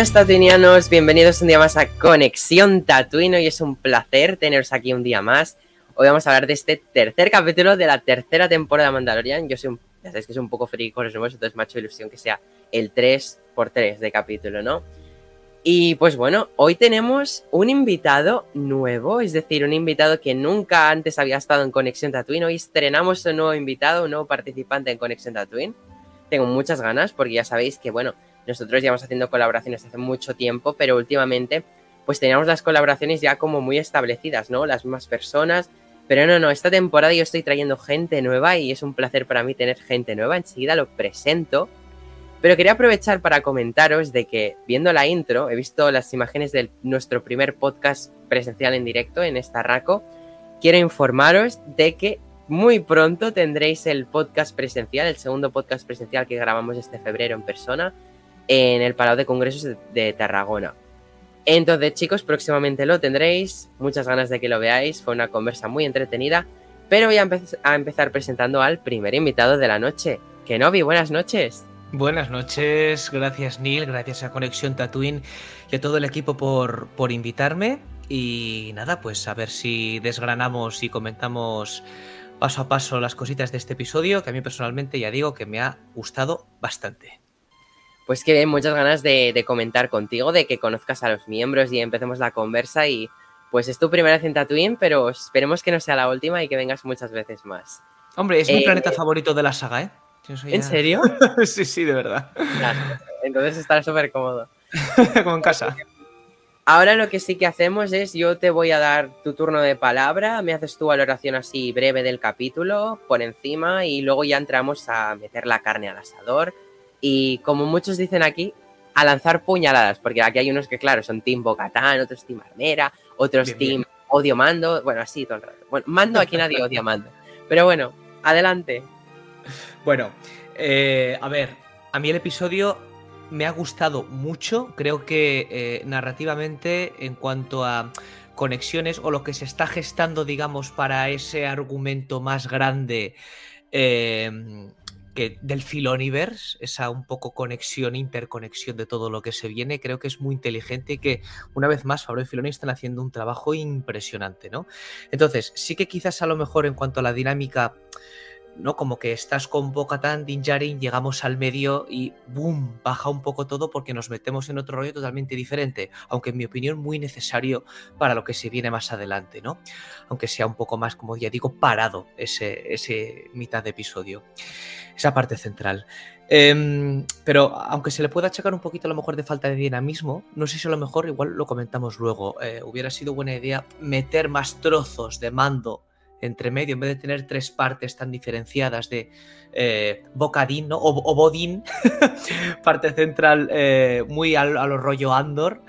Buenas tatuinianos, bienvenidos un día más a Conexión Tatuino y es un placer teneros aquí un día más. Hoy vamos a hablar de este tercer capítulo de la tercera temporada de Mandalorian. Yo soy un, ya sabéis que soy un poco friki con los números, entonces me ha hecho ilusión que sea el 3x3 de capítulo, ¿no? Y pues bueno, hoy tenemos un invitado nuevo, es decir, un invitado que nunca antes había estado en Conexión Tatooine. Hoy estrenamos un nuevo invitado, un nuevo participante en Conexión Tatooine. Tengo muchas ganas porque ya sabéis que, bueno, nosotros llevamos haciendo colaboraciones hace mucho tiempo, pero últimamente pues teníamos las colaboraciones ya como muy establecidas, ¿no? Las mismas personas. Pero no, no, esta temporada yo estoy trayendo gente nueva y es un placer para mí tener gente nueva. Enseguida lo presento. Pero quería aprovechar para comentaros de que viendo la intro, he visto las imágenes de nuestro primer podcast presencial en directo en esta RACO. Quiero informaros de que muy pronto tendréis el podcast presencial, el segundo podcast presencial que grabamos este febrero en persona en el Palau de Congresos de, Tarragona. Entonces, chicos, próximamente lo tendréis. Muchas ganas de que lo veáis. Fue una conversa muy entretenida. Pero voy a, empezar presentando al primer invitado de la noche. Kenobi, buenas noches. Buenas noches, gracias Neil, gracias a Conexión Tatooine y a todo el equipo por, por invitarme. Y nada, pues a ver si desgranamos y comentamos paso a paso las cositas de este episodio, que a mí personalmente ya digo que me ha gustado bastante pues que muchas ganas de, comentar contigo, de que conozcas a los miembros y empecemos la conversa y pues es tu primera vez en Tatooine, pero esperemos que no sea la última y que vengas muchas veces más. Hombre, es mi eh, planeta favorito de la saga, ¿eh? ¿En serio? sí, sí, de verdad. entonces estará súper cómodo. Como en casa. Ahora lo que sí que hacemos es, yo te voy a dar tu turno de palabra, me haces tu valoración así breve del capítulo por encima y luego ya entramos a meter la carne al asador y como muchos dicen aquí, a lanzar puñaladas, porque aquí hay unos que, claro, son Team Bocatán, otros Team Armera, otros Team Odio Mando, bueno, así todo el rato. Bueno, Mando aquí nadie odia Mando. Pero bueno, adelante. Bueno, eh, a ver, a mí el episodio me ha gustado mucho, creo que eh, narrativamente en cuanto a conexiones o lo que se está gestando, digamos, para ese argumento más grande. Eh, que del Filoniverse, esa un poco conexión, interconexión de todo lo que se viene, creo que es muy inteligente y que una vez más Fabio y Filoni están haciendo un trabajo impresionante, ¿no? Entonces, sí que quizás a lo mejor en cuanto a la dinámica ¿no? Como que estás con Bo-Katan, Din llegamos al medio y ¡boom! Baja un poco todo porque nos metemos en otro rollo totalmente diferente, aunque en mi opinión muy necesario para lo que se viene más adelante, ¿no? Aunque sea un poco más, como ya digo, parado ese, ese mitad de episodio, esa parte central. Em, pero aunque se le pueda achacar un poquito a lo mejor de falta de dinamismo, no sé si a lo mejor igual lo comentamos luego, eh, hubiera sido buena idea meter más trozos de mando entre medio, en vez de tener tres partes tan diferenciadas de eh, bocadín ¿no? o, bodín, parte central eh, muy a, lo rollo Andor,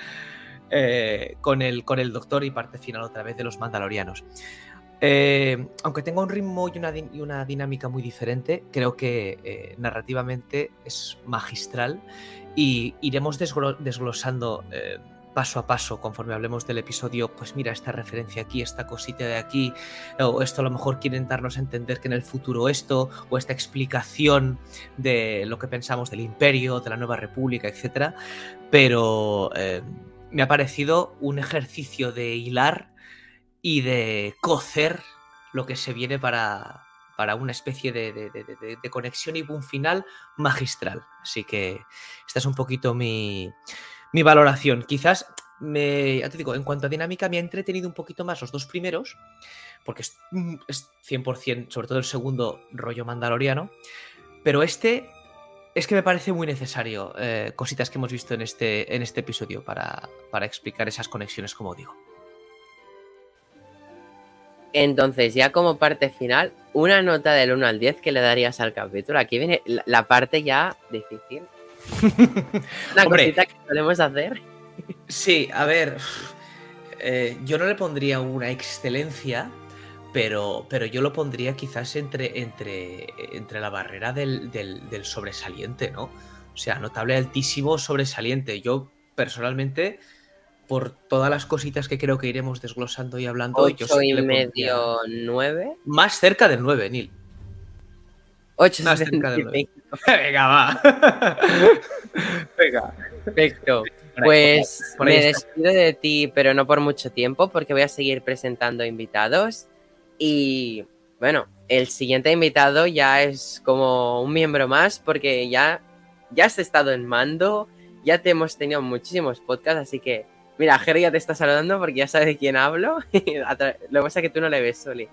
eh, con, el, con el doctor y parte final otra vez de los mandalorianos. aunque tenga un ritmo y una, dinámica muy diferente, creo que narrativamente es magistral y iremos desglosando paso a paso conforme hablemos del episodio, pues mira esta referencia aquí, esta cosita de aquí, o esto a lo mejor quieren darnos a entender que en el futuro esto, o esta explicación de lo que pensamos del imperio, de la nueva república, etc. Pero eh, me ha parecido un ejercicio de hilar y de cocer lo que se viene para, para una especie de, de, conexión y un final magistral. Así que esta es un poquito mi, mi valoración. Quizás, me, ya te digo, en cuanto a dinámica, me ha entretenido un poquito más los dos primeros, porque es, 100%, mm, sobre todo el segundo, rollo mandaloriano. Pero este es que me parece muy necesario, eh, cositas que hemos visto en este, en este episodio para, para explicar esas conexiones, como digo. Entonces, ya como parte final, una nota del 1 al 10 que le darías al capítulo. Aquí viene la parte ya difícil. Una cosita que podemos hacer. Sí, a ver. Eh, yo no le pondría una excelencia, pero, pero yo lo pondría quizás entre, entre, entre la barrera del, del, sobresaliente, ¿no? O sea, notable, altísimo, sobresaliente. Yo personalmente, por todas las cositas que creo que iremos desglosando y hablando, ¿Ocho yo y medio, nueve? Más cerca del 9, Neil. 8 Más cerca del 9. Venga, va. Venga. Perfecto. Pues me despido de ti, pero no por mucho tiempo, porque voy a seguir presentando invitados. Y bueno, el siguiente invitado ya es como un miembro más, porque ya, ya has estado en mando, ya te hemos tenido muchísimos podcasts, así que mira, Jerry ya te está saludando porque ya sabe de quién hablo. Lo que pasa es que tú no le ves, Soli.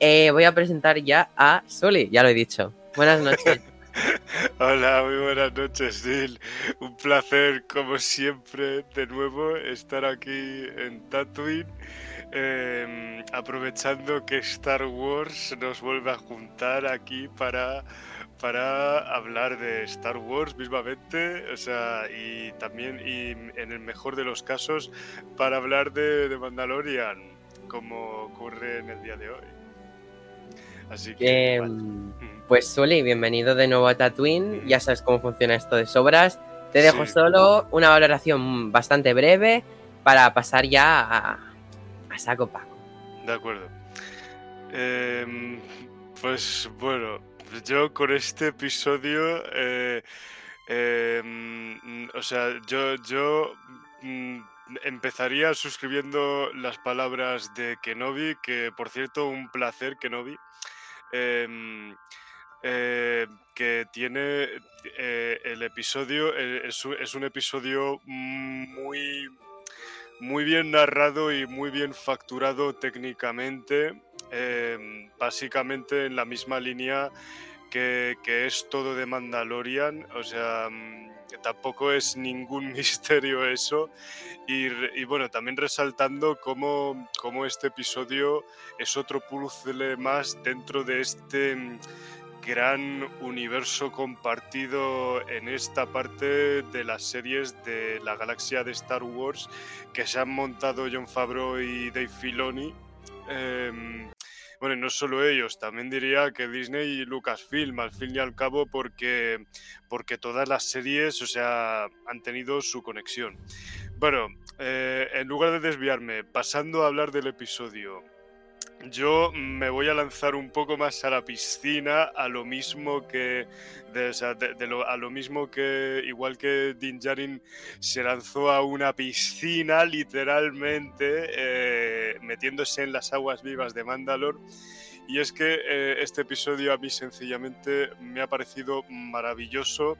Eh, voy a presentar ya a Soli, ya lo he dicho. Buenas noches. Hola, muy buenas noches, Neil. Un placer, como siempre, de nuevo estar aquí en Tatooine, em, aprovechando que Star Wars nos vuelve a juntar aquí para, para hablar de Star Wars mismamente, o sea, y también, y en el mejor de los casos, para hablar de, de Mandalorian, como ocurre en el día de hoy. Así que... Em, pues Suli, bienvenido de nuevo a Tatooine. Ya sabes cómo funciona esto de sobras. Te dejo solo una valoración bastante breve para pasar ya a, saco Paco. De acuerdo. Em, pues bueno, yo con este episodio, eh, em, o sea, yo, yo mm, empezaría suscribiendo las palabras de Kenobi, que por cierto, un placer, Kenobi. Em, eh, que tiene eh, el episodio, eh, es, un episodio muy, muy bien narrado y muy bien facturado técnicamente, básicamente en la misma línea que, es todo de Mandalorian, o sea, mm, tampoco es ningún misterio eso. Y, bueno, también resaltando cómo, cómo, este episodio es otro puzzle más dentro de este gran universo compartido en esta parte de las series de la galaxia de Star Wars que se han montado John Favreau y Dave Filoni. Em, bueno, no solo ellos, también diría que Disney y Lucasfilm, al fin y al cabo, porque, porque todas las series, o sea, han tenido su conexión. Bueno, eh, en lugar de desviarme, pasando a hablar del episodio, yo me voy a lanzar un poco más a la piscina, a lo mismo que, a lo mismo que, igual que Din Djarin se lanzó a una piscina, literalmente, eh, metiéndose en las aguas vivas de Mandalor. Y es que eh, este episodio a mí sencillamente me ha parecido maravilloso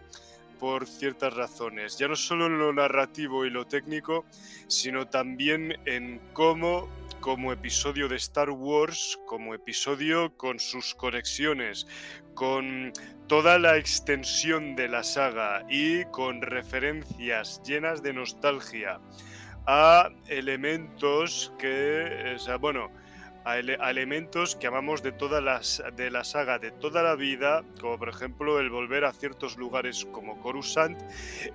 por ciertas razones, ya no solo en lo narrativo y lo técnico, sino también en cómo como episodio de Star Wars, como episodio con sus conexiones, con toda la extensión de la saga y con referencias llenas de nostalgia a elementos que, o sea, bueno, a, elementos que amamos de todas las de la saga de toda la vida, como por ejemplo el volver a ciertos lugares como Coruscant.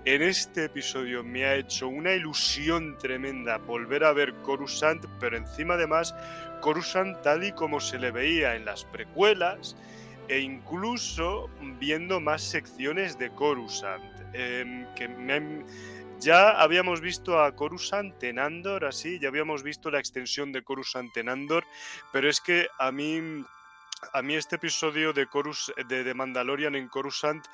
En este episodio me ha hecho una ilusión tremenda volver a ver Coruscant, pero encima además Coruscant tal y como se le veía en las precuelas e incluso viendo más secciones de Coruscant, em, que me ya habíamos visto a Coruscant en Andor, así, ya habíamos visto la extensión de Coruscant en Andor, pero es que a mí a mí este episodio de, Corus, de, Mandalorian en Coruscant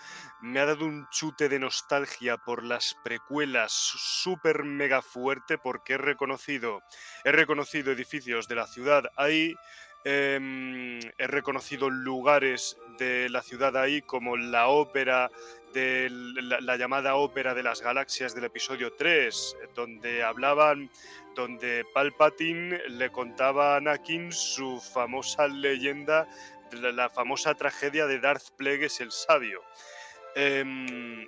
me ha dado un chute de nostalgia por las precuelas súper mega fuerte porque he reconocido, he reconocido edificios de la ciudad ahí, em, he reconocido lugares de la ciudad ahí como la ópera de la, llamada ópera de las galaxias del episodio 3, donde hablaban, donde Palpatine le contaba a Anakin su famosa leyenda, la, famosa tragedia de Darth Plagueis el Sabio. Em,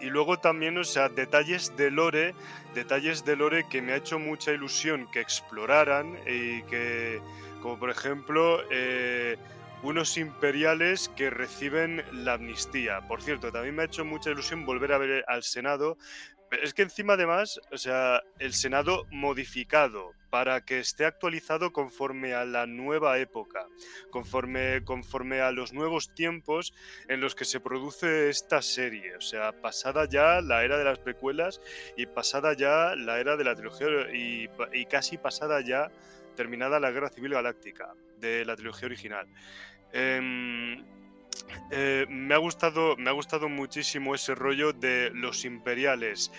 y luego también, o sea, detalles de lore, detalles de lore que me ha hecho mucha ilusión que exploraran y que, como por ejemplo, eh, unos imperiales que reciben la amnistía. Por cierto, también me ha hecho mucha ilusión volver a ver al Senado. Es que encima además, o sea, el Senado modificado para que esté actualizado conforme a la nueva época, conforme, conforme a los nuevos tiempos en los que se produce esta serie. O sea, pasada ya la era de las precuelas y pasada ya la era de la trilogía y, y casi pasada ya terminada la Guerra Civil Galáctica de la trilogía original. Em, eh, me, ha gustado, me ha gustado muchísimo ese rollo de los imperiales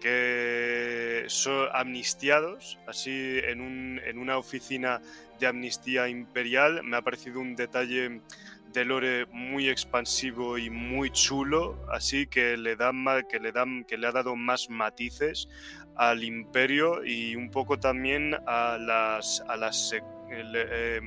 que son amnistiados, así en, un, en una oficina de amnistía imperial. Me ha parecido un detalle de lore muy expansivo y muy chulo, así que le dan que le dan que le ha dado más matices al imperio y un poco también a las a las eh,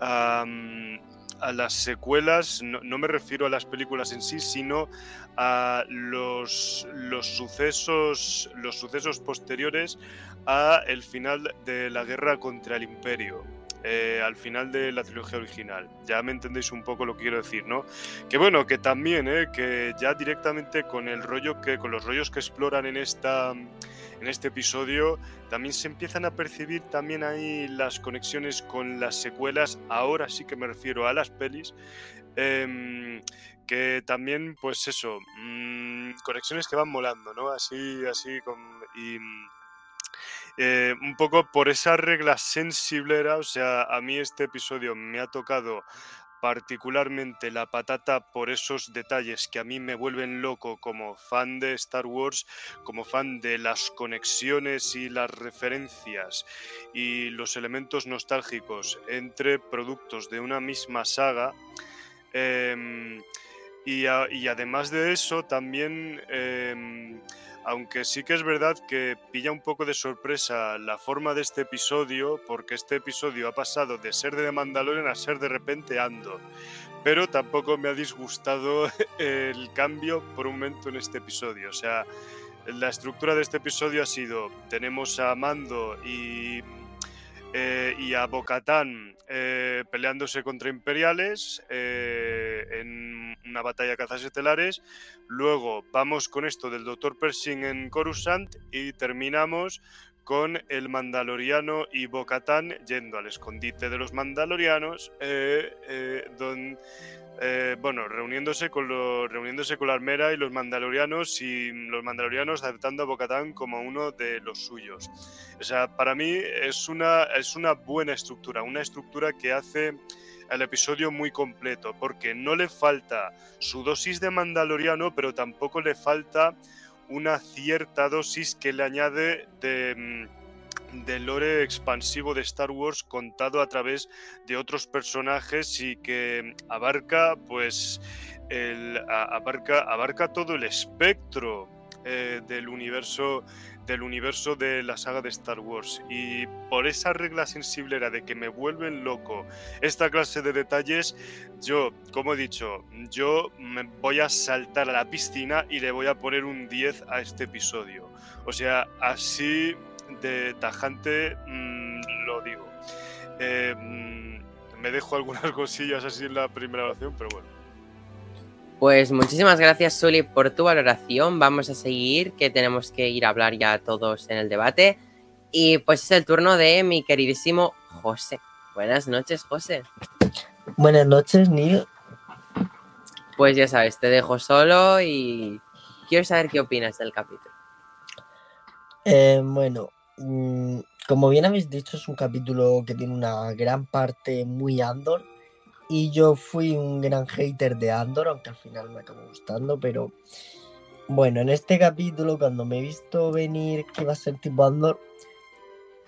a las secuelas, no, me refiero a las películas en sí, sino a los, los, sucesos, los sucesos posteriores a el final de la guerra contra el imperio. Eh, al final de la trilogía original. Ya me entendéis un poco lo que quiero decir, ¿no? Que bueno, que también, eh, que ya directamente con el rollo que, con los rollos que exploran en esta en este episodio también se empiezan a percibir también ahí las conexiones con las secuelas, ahora sí que me refiero a las pelis, em, que también, pues eso, mm, conexiones que van molando, ¿no? Así, así, con, y eh, un poco por esa regla sensiblera, o sea, a mí este episodio me ha tocado particularmente la patata por esos detalles que a mí me vuelven loco como fan de Star Wars, como fan de las conexiones y las referencias y los elementos nostálgicos entre productos de una misma saga. Em, y, además de eso, también em, aunque sí que es verdad que pilla un poco de sorpresa la forma de este episodio, porque este episodio ha pasado de ser de Mandalorian a ser de repente Andor. Pero tampoco me ha disgustado el cambio por un momento en este episodio. O sea, la estructura de este episodio ha sido, tenemos a Mando y, eh, a Bocatán eh, peleándose contra imperiales eh, en una batalla de cazas estelares. Luego vamos con esto del Dr. Pershing en Coruscant y terminamos con el Mandaloriano y Bocatán yendo al escondite de los Mandalorianos, eh, donde eh, bueno, reuniéndose con, reuniéndose con la armera y los mandalorianos y los mandalorianos aceptando a Bocatán como uno de los suyos. O sea, para mí es una, es una buena estructura, una estructura que hace el episodio muy completo, porque no le falta su dosis de mandaloriano, pero tampoco le falta una cierta dosis que le añade de mm, del lore expansivo de Star Wars contado a través de otros personajes y que abarca pues el, abarca, abarca todo el espectro eh, del universo del universo de la saga de Star Wars y por esa regla sensiblera de que me vuelven loco esta clase de detalles yo como he dicho yo me voy a saltar a la piscina y le voy a poner un 10 a este episodio o sea así de tajante mm, lo digo. Eh, mm, me dejo algunas cosillas así en la primera oración, pero bueno. Pues muchísimas gracias, Suli, por tu valoración. Vamos a seguir, que tenemos que ir a hablar ya todos en el debate. Y pues es el turno de mi queridísimo José. Buenas noches, José. Buenas noches, Neil. Pues ya sabes, te dejo solo y quiero saber qué opinas del capítulo. Eh, bueno, Mm, como bien habéis dicho, es un capítulo que tiene una gran parte muy Andor. Y yo fui un gran hater de Andor, aunque al final me acabó gustando. Pero bueno, en este capítulo, cuando me he visto venir que iba a ser tipo Andor,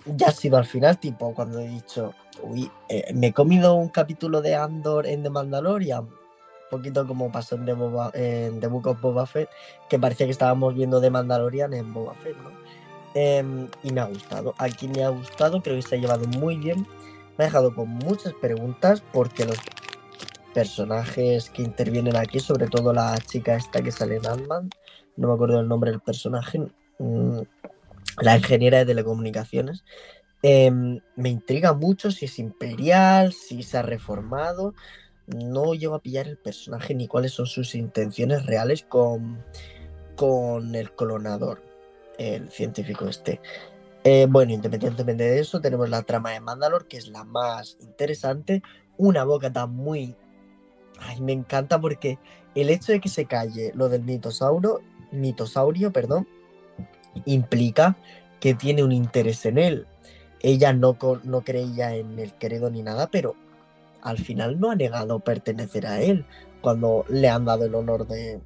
ya ha sido al final, tipo cuando he dicho, uy, eh, me he comido un capítulo de Andor en The Mandalorian. Un poquito como pasó en The, Book of Boba Fett, que parecía que estábamos viendo The Mandalorian en Boba Fett, ¿no? Em, y me ha gustado. Aquí me ha gustado, creo que se ha llevado muy bien. Me ha dejado con muchas preguntas porque los personajes que intervienen aquí, sobre todo la chica esta que sale en Ant-Man, no me acuerdo el nombre del personaje, mm, la ingeniera de telecomunicaciones, Em, me intriga mucho si es imperial, si se ha reformado. No llego a pillar el personaje ni cuáles son sus intenciones reales con, con el clonador, el científico este. Eh, bueno, independientemente de eso, tenemos la trama de Mandalor, que es la más interesante. Una boca tan muy. Ay, me encanta porque el hecho de que se calle lo del mitosauro, mitosaurio, perdón, implica que tiene un interés en él. Ella no, no creía en el credo ni nada, pero al final no ha negado pertenecer a él cuando le han dado el honor de,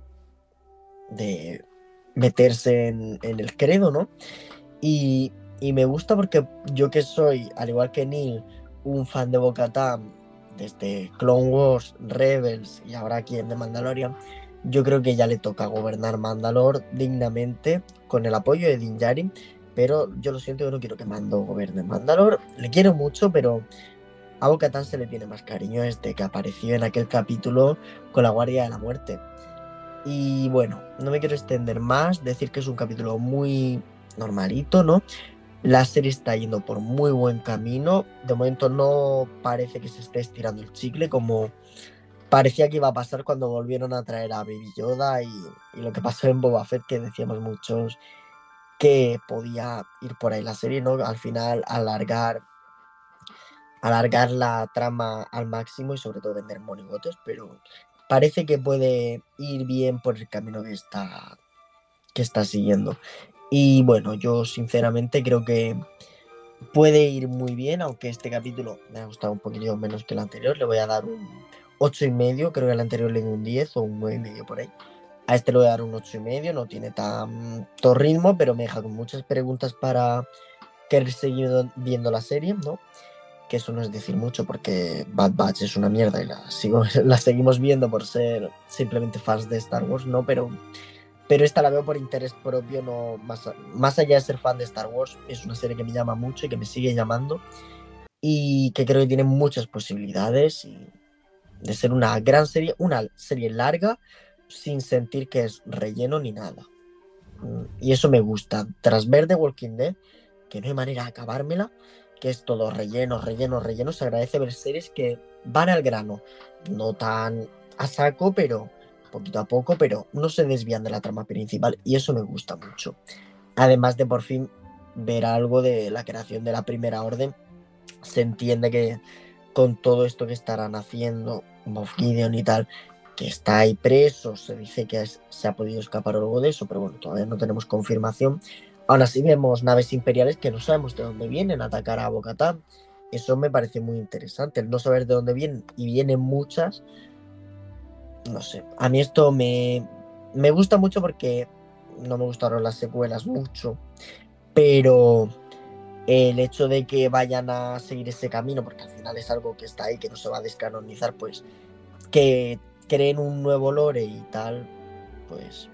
de meterse en, el credo, ¿no? Y, y, me gusta porque yo que soy, al igual que Neil, un fan de Bocatán desde Clone Wars, Rebels y ahora aquí en The Mandalorian, yo creo que ya le toca gobernar Mandalor dignamente con el apoyo de Din Djarin, pero yo lo siento, yo no quiero que Mando gobierne Mandalor. Le quiero mucho, pero a bo se le tiene más cariño desde que apareció en aquel capítulo con la Guardia de la Muerte. Y bueno, no me quiero extender más, decir que es un capítulo muy normalito, ¿no? La serie está yendo por muy buen camino. De momento no parece que se esté estirando el chicle como parecía que iba a pasar cuando volvieron a traer a Baby Yoda y, lo que pasó en Boba Fett, que decíamos muchos que podía ir por ahí la serie, ¿no? Al final alargar alargar la trama al máximo y sobre todo vender monigotes, pero parece que puede ir bien por el camino que está que está siguiendo. Y bueno, yo sinceramente creo que puede ir muy bien, aunque este capítulo me ha gustado un poquito menos que el anterior, le voy a dar un 8 y medio, creo que el anterior le di un 10 o un 9 y medio por ahí. A este le voy a dar un 8 y medio, no tiene tanto ritmo, pero me deja con muchas preguntas para querer seguir viendo la serie, ¿no? Que eso no es decir mucho porque Bad Batch es una mierda y la, sigo, la seguimos viendo por ser simplemente fans de Star Wars, ¿no? Pero, pero esta la veo por interés propio, no más, más allá de ser fan de Star Wars, es una serie que me llama mucho y que me sigue llamando y que creo que tiene muchas posibilidades y de ser una gran serie, una serie larga, sin sentir que es relleno ni nada. Mm, y eso me gusta. Tras ver The Walking Dead, que no hay manera de acabármela, que es todo relleno, relleno, relleno, se agradece ver series que van al grano. No tan a saco, pero poquito a poco, pero no se desvían de la trama principal y eso me gusta mucho. Además de por fin ver algo de la creación de la primera orden, se entiende que con todo esto que estarán haciendo, Moff Gideon y tal, que está ahí preso, se dice que se ha podido escapar algo de eso, pero bueno, todavía no tenemos confirmación. Aún así vemos naves imperiales que no sabemos de dónde vienen a atacar a Bocatán. Eso me parece muy interesante, el no saber de dónde vienen y vienen muchas. No sé, a mí esto me, me gusta mucho porque no me gustaron las secuelas mucho, pero el hecho de que vayan a seguir ese camino, porque al final es algo que está ahí, que no se va a descanonizar, pues que creen un nuevo lore y tal, pues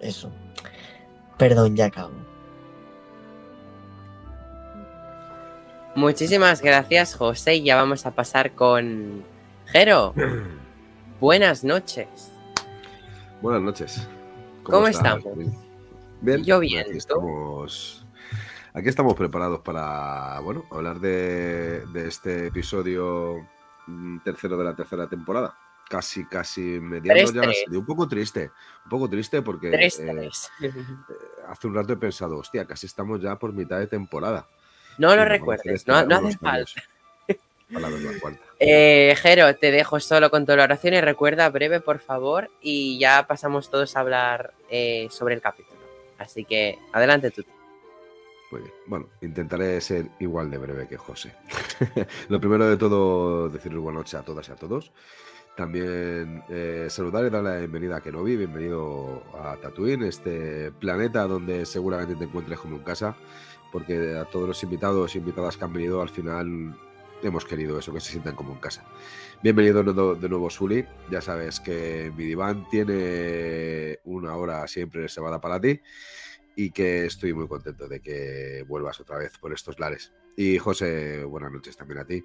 eso. Perdón, ya acabo. Muchísimas gracias, José. Y ya vamos a pasar con Jero. Buenas noches. Buenas noches. ¿Cómo, estamos? Bien. Yo bien. Aquí estamos, aquí estamos preparados para bueno, hablar de, de este episodio mm, tercero de la tercera temporada casi, casi mediano ya Un poco triste, un poco triste porque eh, eh, hace un rato he pensado, hostia, casi estamos ya por mitad de temporada. No lo recuerdes, no, no hace falta. Eh, Jero, te dejo solo con tu oración y recuerda breve, por favor, y ya pasamos todos a hablar sobre el capítulo. Así que adelante tú. Pues, bueno, intentaré ser igual de breve que José. Lo primero de todo, decirles buenas noches a todas y a todos. También eh, saludar y dar la bienvenida a Kenobi, bienvenido a Tatooine, este planeta donde seguramente te encuentres como en casa, porque a todos los invitados y invitadas que han venido al final hemos querido eso, que se sientan como en casa. Bienvenido de nuevo, Sully. Ya sabes que mi diván tiene una hora siempre reservada para ti y que estoy muy contento de que vuelvas otra vez por estos lares. Y José, buenas noches también a ti.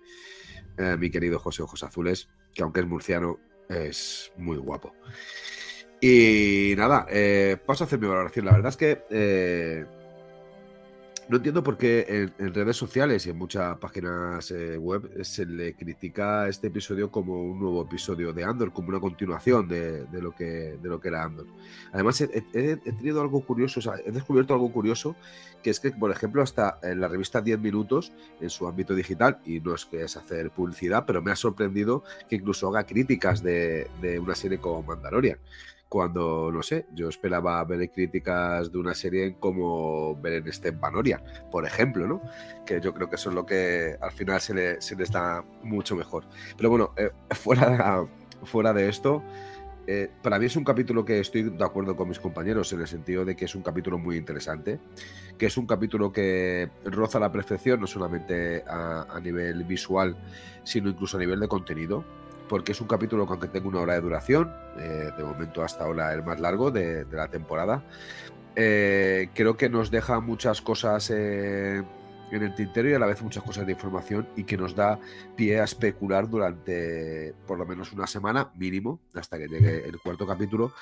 Eh, mi querido José Ojos Azules, que aunque es murciano, es muy guapo. Y nada, eh, paso a hacer mi valoración. La verdad es que eh, no entiendo por qué en, redes sociales y en muchas páginas eh, web se le critica este episodio como un nuevo episodio de Andor, como una continuación de, lo, que, de lo que era Andor. Además, he, he- he tenido algo curioso, o sea, he descubierto algo curioso, que es que, por ejemplo, hasta en la revista 10 Minutos, en su ámbito digital, y no es que es hacer publicidad, pero me ha sorprendido que incluso haga críticas de, de una serie como Mandalorian cuando, no sé, yo esperaba ver críticas de una serie como ver en este Vanorian, por ejemplo, ¿no? Que yo creo que eso es lo que al final se, le, da mucho mejor. Pero bueno, eh, fuera, fuera de esto, eh, para mí es un capítulo que estoy de acuerdo con mis compañeros en el sentido de que es un capítulo muy interesante, que es un capítulo que roza la perfección, no solamente a, a nivel visual, sino incluso a nivel de contenido porque es un capítulo que aunque tenga una hora de duración, eh, de momento hasta ahora el más largo de, de la temporada, eh, creo que nos deja muchas cosas eh, en el tintero y a la vez muchas cosas de información y que nos da pie a especular durante por lo menos una semana mínimo, hasta que llegue el cuarto capítulo,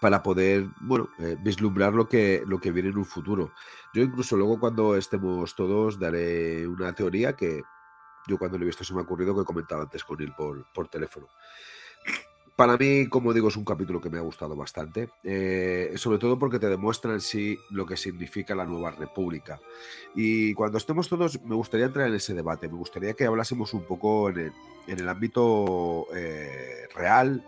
para poder, bueno, eh, vislumbrar lo que, lo que viene en un futuro. Yo incluso luego cuando estemos todos daré una teoría que yo cuando lo he visto se me ha ocurrido que he comentado antes con él por, por teléfono. Para mí, como digo, es un capítulo que me ha gustado bastante, eh, sobre todo porque te demuestra en sí lo que significa la nueva república. Y cuando estemos todos, me gustaría entrar en ese debate, me gustaría que hablásemos un poco en el, en el ámbito eh, real,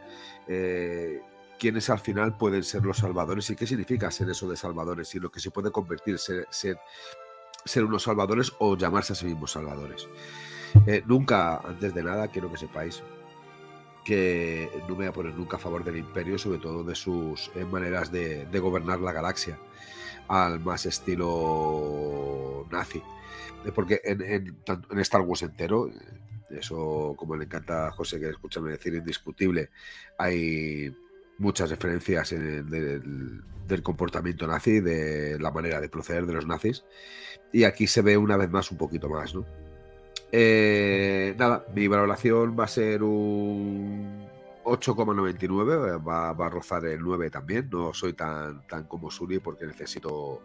eh, quiénes al final pueden ser los salvadores y qué significa ser eso de salvadores y lo que se puede convertir, ser, ser, ser unos salvadores o llamarse a sí mismos salvadores. Eh, nunca, antes de nada, quiero que sepáis que no me voy a poner nunca a favor del imperio, sobre todo de sus eh, maneras de, gobernar la galaxia, al más estilo nazi. Eh, porque en, Star Wars entero, eso como le encanta a José que escúchame decir indiscutible, hay muchas referencias en el, del, del, comportamiento nazi, de la manera de proceder de los nazis, y aquí se ve una vez más un poquito más, ¿no? Eh, nada, mi valoración va a ser un 8,99, va, va, a rozar el 9 también. No soy tan, tan como Suri porque necesito,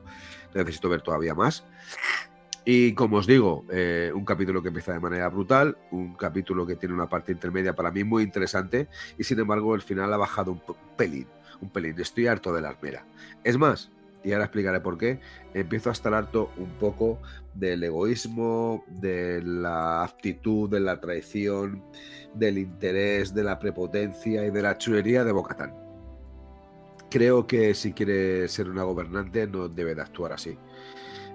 necesito ver todavía más. Y como os digo, eh, un capítulo que empieza de manera brutal, un capítulo que tiene una parte intermedia para mí muy interesante y sin embargo el final ha bajado un pelín, un pelín. Estoy harto de la armera. Es más, y ahora explicaré por qué, empiezo a estar harto un poco del egoísmo, de la aptitud, de la traición, del interés, de la prepotencia y de la chulería de Bocatán. Creo que si quiere ser una gobernante no debe de actuar así.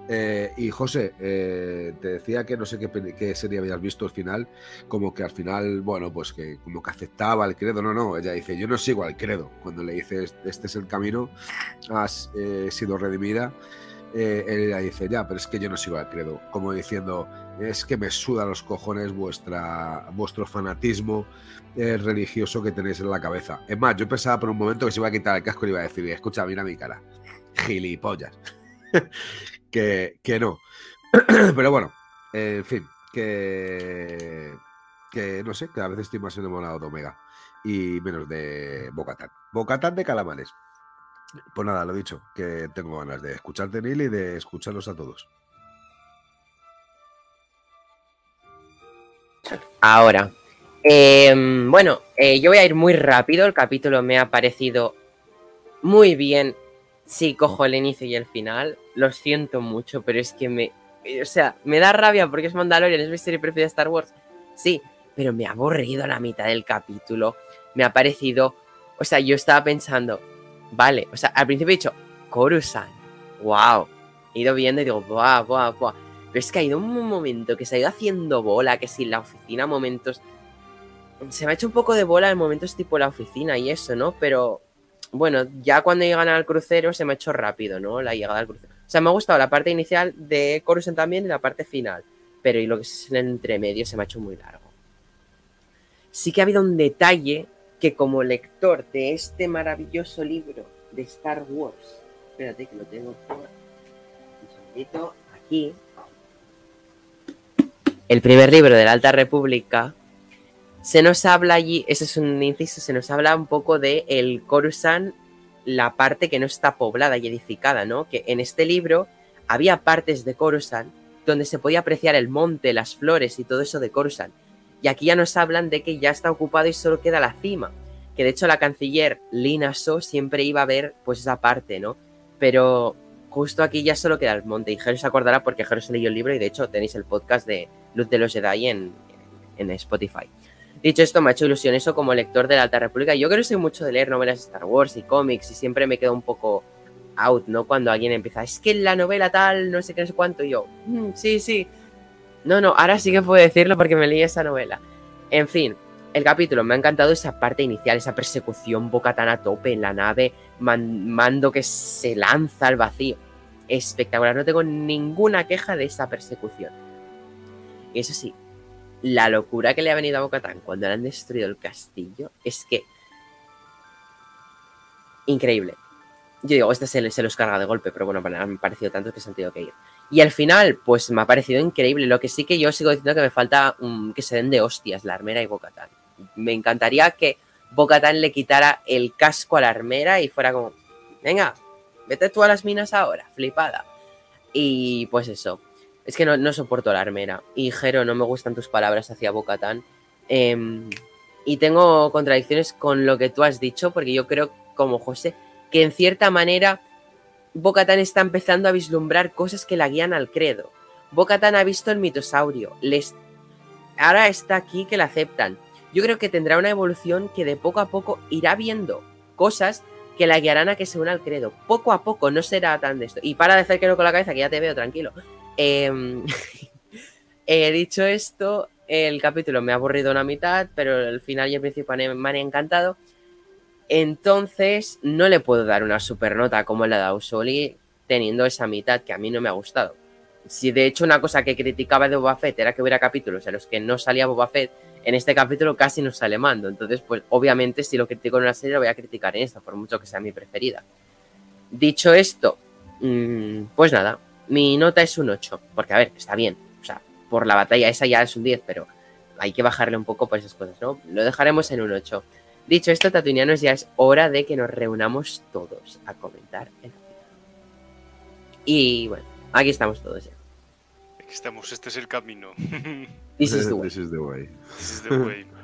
Eh, y José, eh, te decía que no sé qué, qué, serie habías visto al final, como que al final, bueno, pues que como que aceptaba el credo. No, no, ella dice, yo no sigo al credo. Cuando le dices, este es el camino, has eh, sido redimida, eh, ella dice, ya, pero es que yo no sigo al credo. Como diciendo, es que me suda los cojones vuestra, vuestro fanatismo eh, religioso que tenéis en la cabeza. Es más, yo pensaba por un momento que se iba a quitar el casco y iba a decir, escucha, mira mi cara. Gilipollas. que, no. Pero bueno, en fin, que, no sé, que a veces estoy más enamorado de Omega y menos de Bocatán. Bocatán de calamares. Pues nada, lo dicho, que tengo ganas de escucharte, Neil, y de escucharlos a todos. Ahora, eh, bueno, eh, yo voy a ir muy rápido. El capítulo me ha parecido muy bien. Si cojo el inicio y el final, lo siento mucho, pero es que me. O sea, me da rabia porque es Mandalorian, es mi serie preferida de Star Wars. Sí, pero me ha aburrido la mitad del capítulo. Me ha parecido. O sea, yo estaba pensando, vale, o sea, al principio he dicho, Coruscant, wow. He ido viendo y digo, buah, buah, buah. Pero es que ha ido un momento que se ha ido haciendo bola, que si la oficina momentos... Se me ha hecho un poco de bola en momentos tipo la oficina y eso, ¿no? Pero bueno, ya cuando llegan al crucero se me ha hecho rápido, ¿no? La llegada al crucero. O sea, me ha gustado la parte inicial de Coruscant también y la parte final. Pero y lo que es el entremedio se me ha hecho muy largo. Sí que ha habido un detalle que como lector de este maravilloso libro de Star Wars, espérate que lo tengo por aquí, el primer libro de la Alta República, se nos habla allí, ese es un inciso, se nos habla un poco de el Coruscant, la parte que no está poblada y edificada, ¿no? Que en este libro había partes de Coruscant donde se podía apreciar el monte, las flores y todo eso de Coruscant. Y aquí ya nos hablan de que ya está ocupado y solo queda la cima. Que de hecho la canciller Lina So siempre iba a ver pues esa parte, ¿no? Pero justo aquí ya solo queda el monte. Y Jero se acordará porque Jero se leyó el libro y de hecho tenéis el podcast de Luz de los Jedi en, en Spotify. Dicho esto, me ha hecho ilusión eso como lector de la Alta República. Yo creo que soy mucho de leer novelas de Star Wars y cómics y siempre me quedo un poco out, ¿no? Cuando alguien empieza, es que la novela tal, no sé qué, no sé cuánto, y yo, "Mm, sí, sí. No, no, ahora sí que puedo decirlo porque me leí esa novela. En fin, el capítulo me ha encantado esa parte inicial, esa persecución bocatán a tope en la nave, man- mando que se lanza al vacío. Espectacular, no tengo ninguna queja de esa persecución. Eso sí, la locura que le ha venido a Bocatán cuando le han destruido el castillo es que. Increíble. Yo digo, este se, los carga de golpe, pero bueno, me han parecido tanto que se han tenido que ir. Y al final, pues me ha parecido increíble. Lo que sí que yo sigo diciendo que me falta que se den de hostias la armera y Bocatán. Me encantaría que Bocatán le quitara el casco a la armera y fuera como, venga, vete tú a las minas ahora, flipada. Y pues eso. Es que no, soporto la armera. Y Jero, no me gustan tus palabras hacia Bocatán. Em, y tengo contradicciones con lo que tú has dicho, porque yo creo, como José, que en cierta manera Bocatán está empezando a vislumbrar cosas que la guían al credo. Bocatán ha visto el mitosaurio. Les... Ahora está aquí que la aceptan. Yo creo que tendrá una evolución que de poco a poco irá viendo cosas que la guiarán a que se una al credo. Poco a poco, no será tan de esto. Y para de hacer que no con la cabeza, que ya te veo tranquilo. He dicho esto, el capítulo me ha aburrido una mitad, pero el final y el principio me han- encantado. Entonces, no le puedo dar una super nota como le ha dado Soli, teniendo esa mitad que a mí no me ha gustado. Si de hecho una cosa que criticaba de Boba Fett era que hubiera capítulos en los que no salía Boba Fett, en este capítulo casi no sale Mando. Entonces, pues obviamente si lo critico en una serie lo voy a criticar en esta, por mucho que sea mi preferida. Dicho esto, mm, pues nada, mi nota es un 8, porque a ver, está bien. O sea, por la batalla esa ya es un 10, pero hay que bajarle un poco por esas cosas, ¿no? Lo dejaremos en un 8. Dicho esto, Tatunianos, ya es hora de que nos reunamos todos a comentar el. Y bueno, aquí estamos todos ya. Aquí estamos, este es el camino. This is the way. This is the way. This is the way.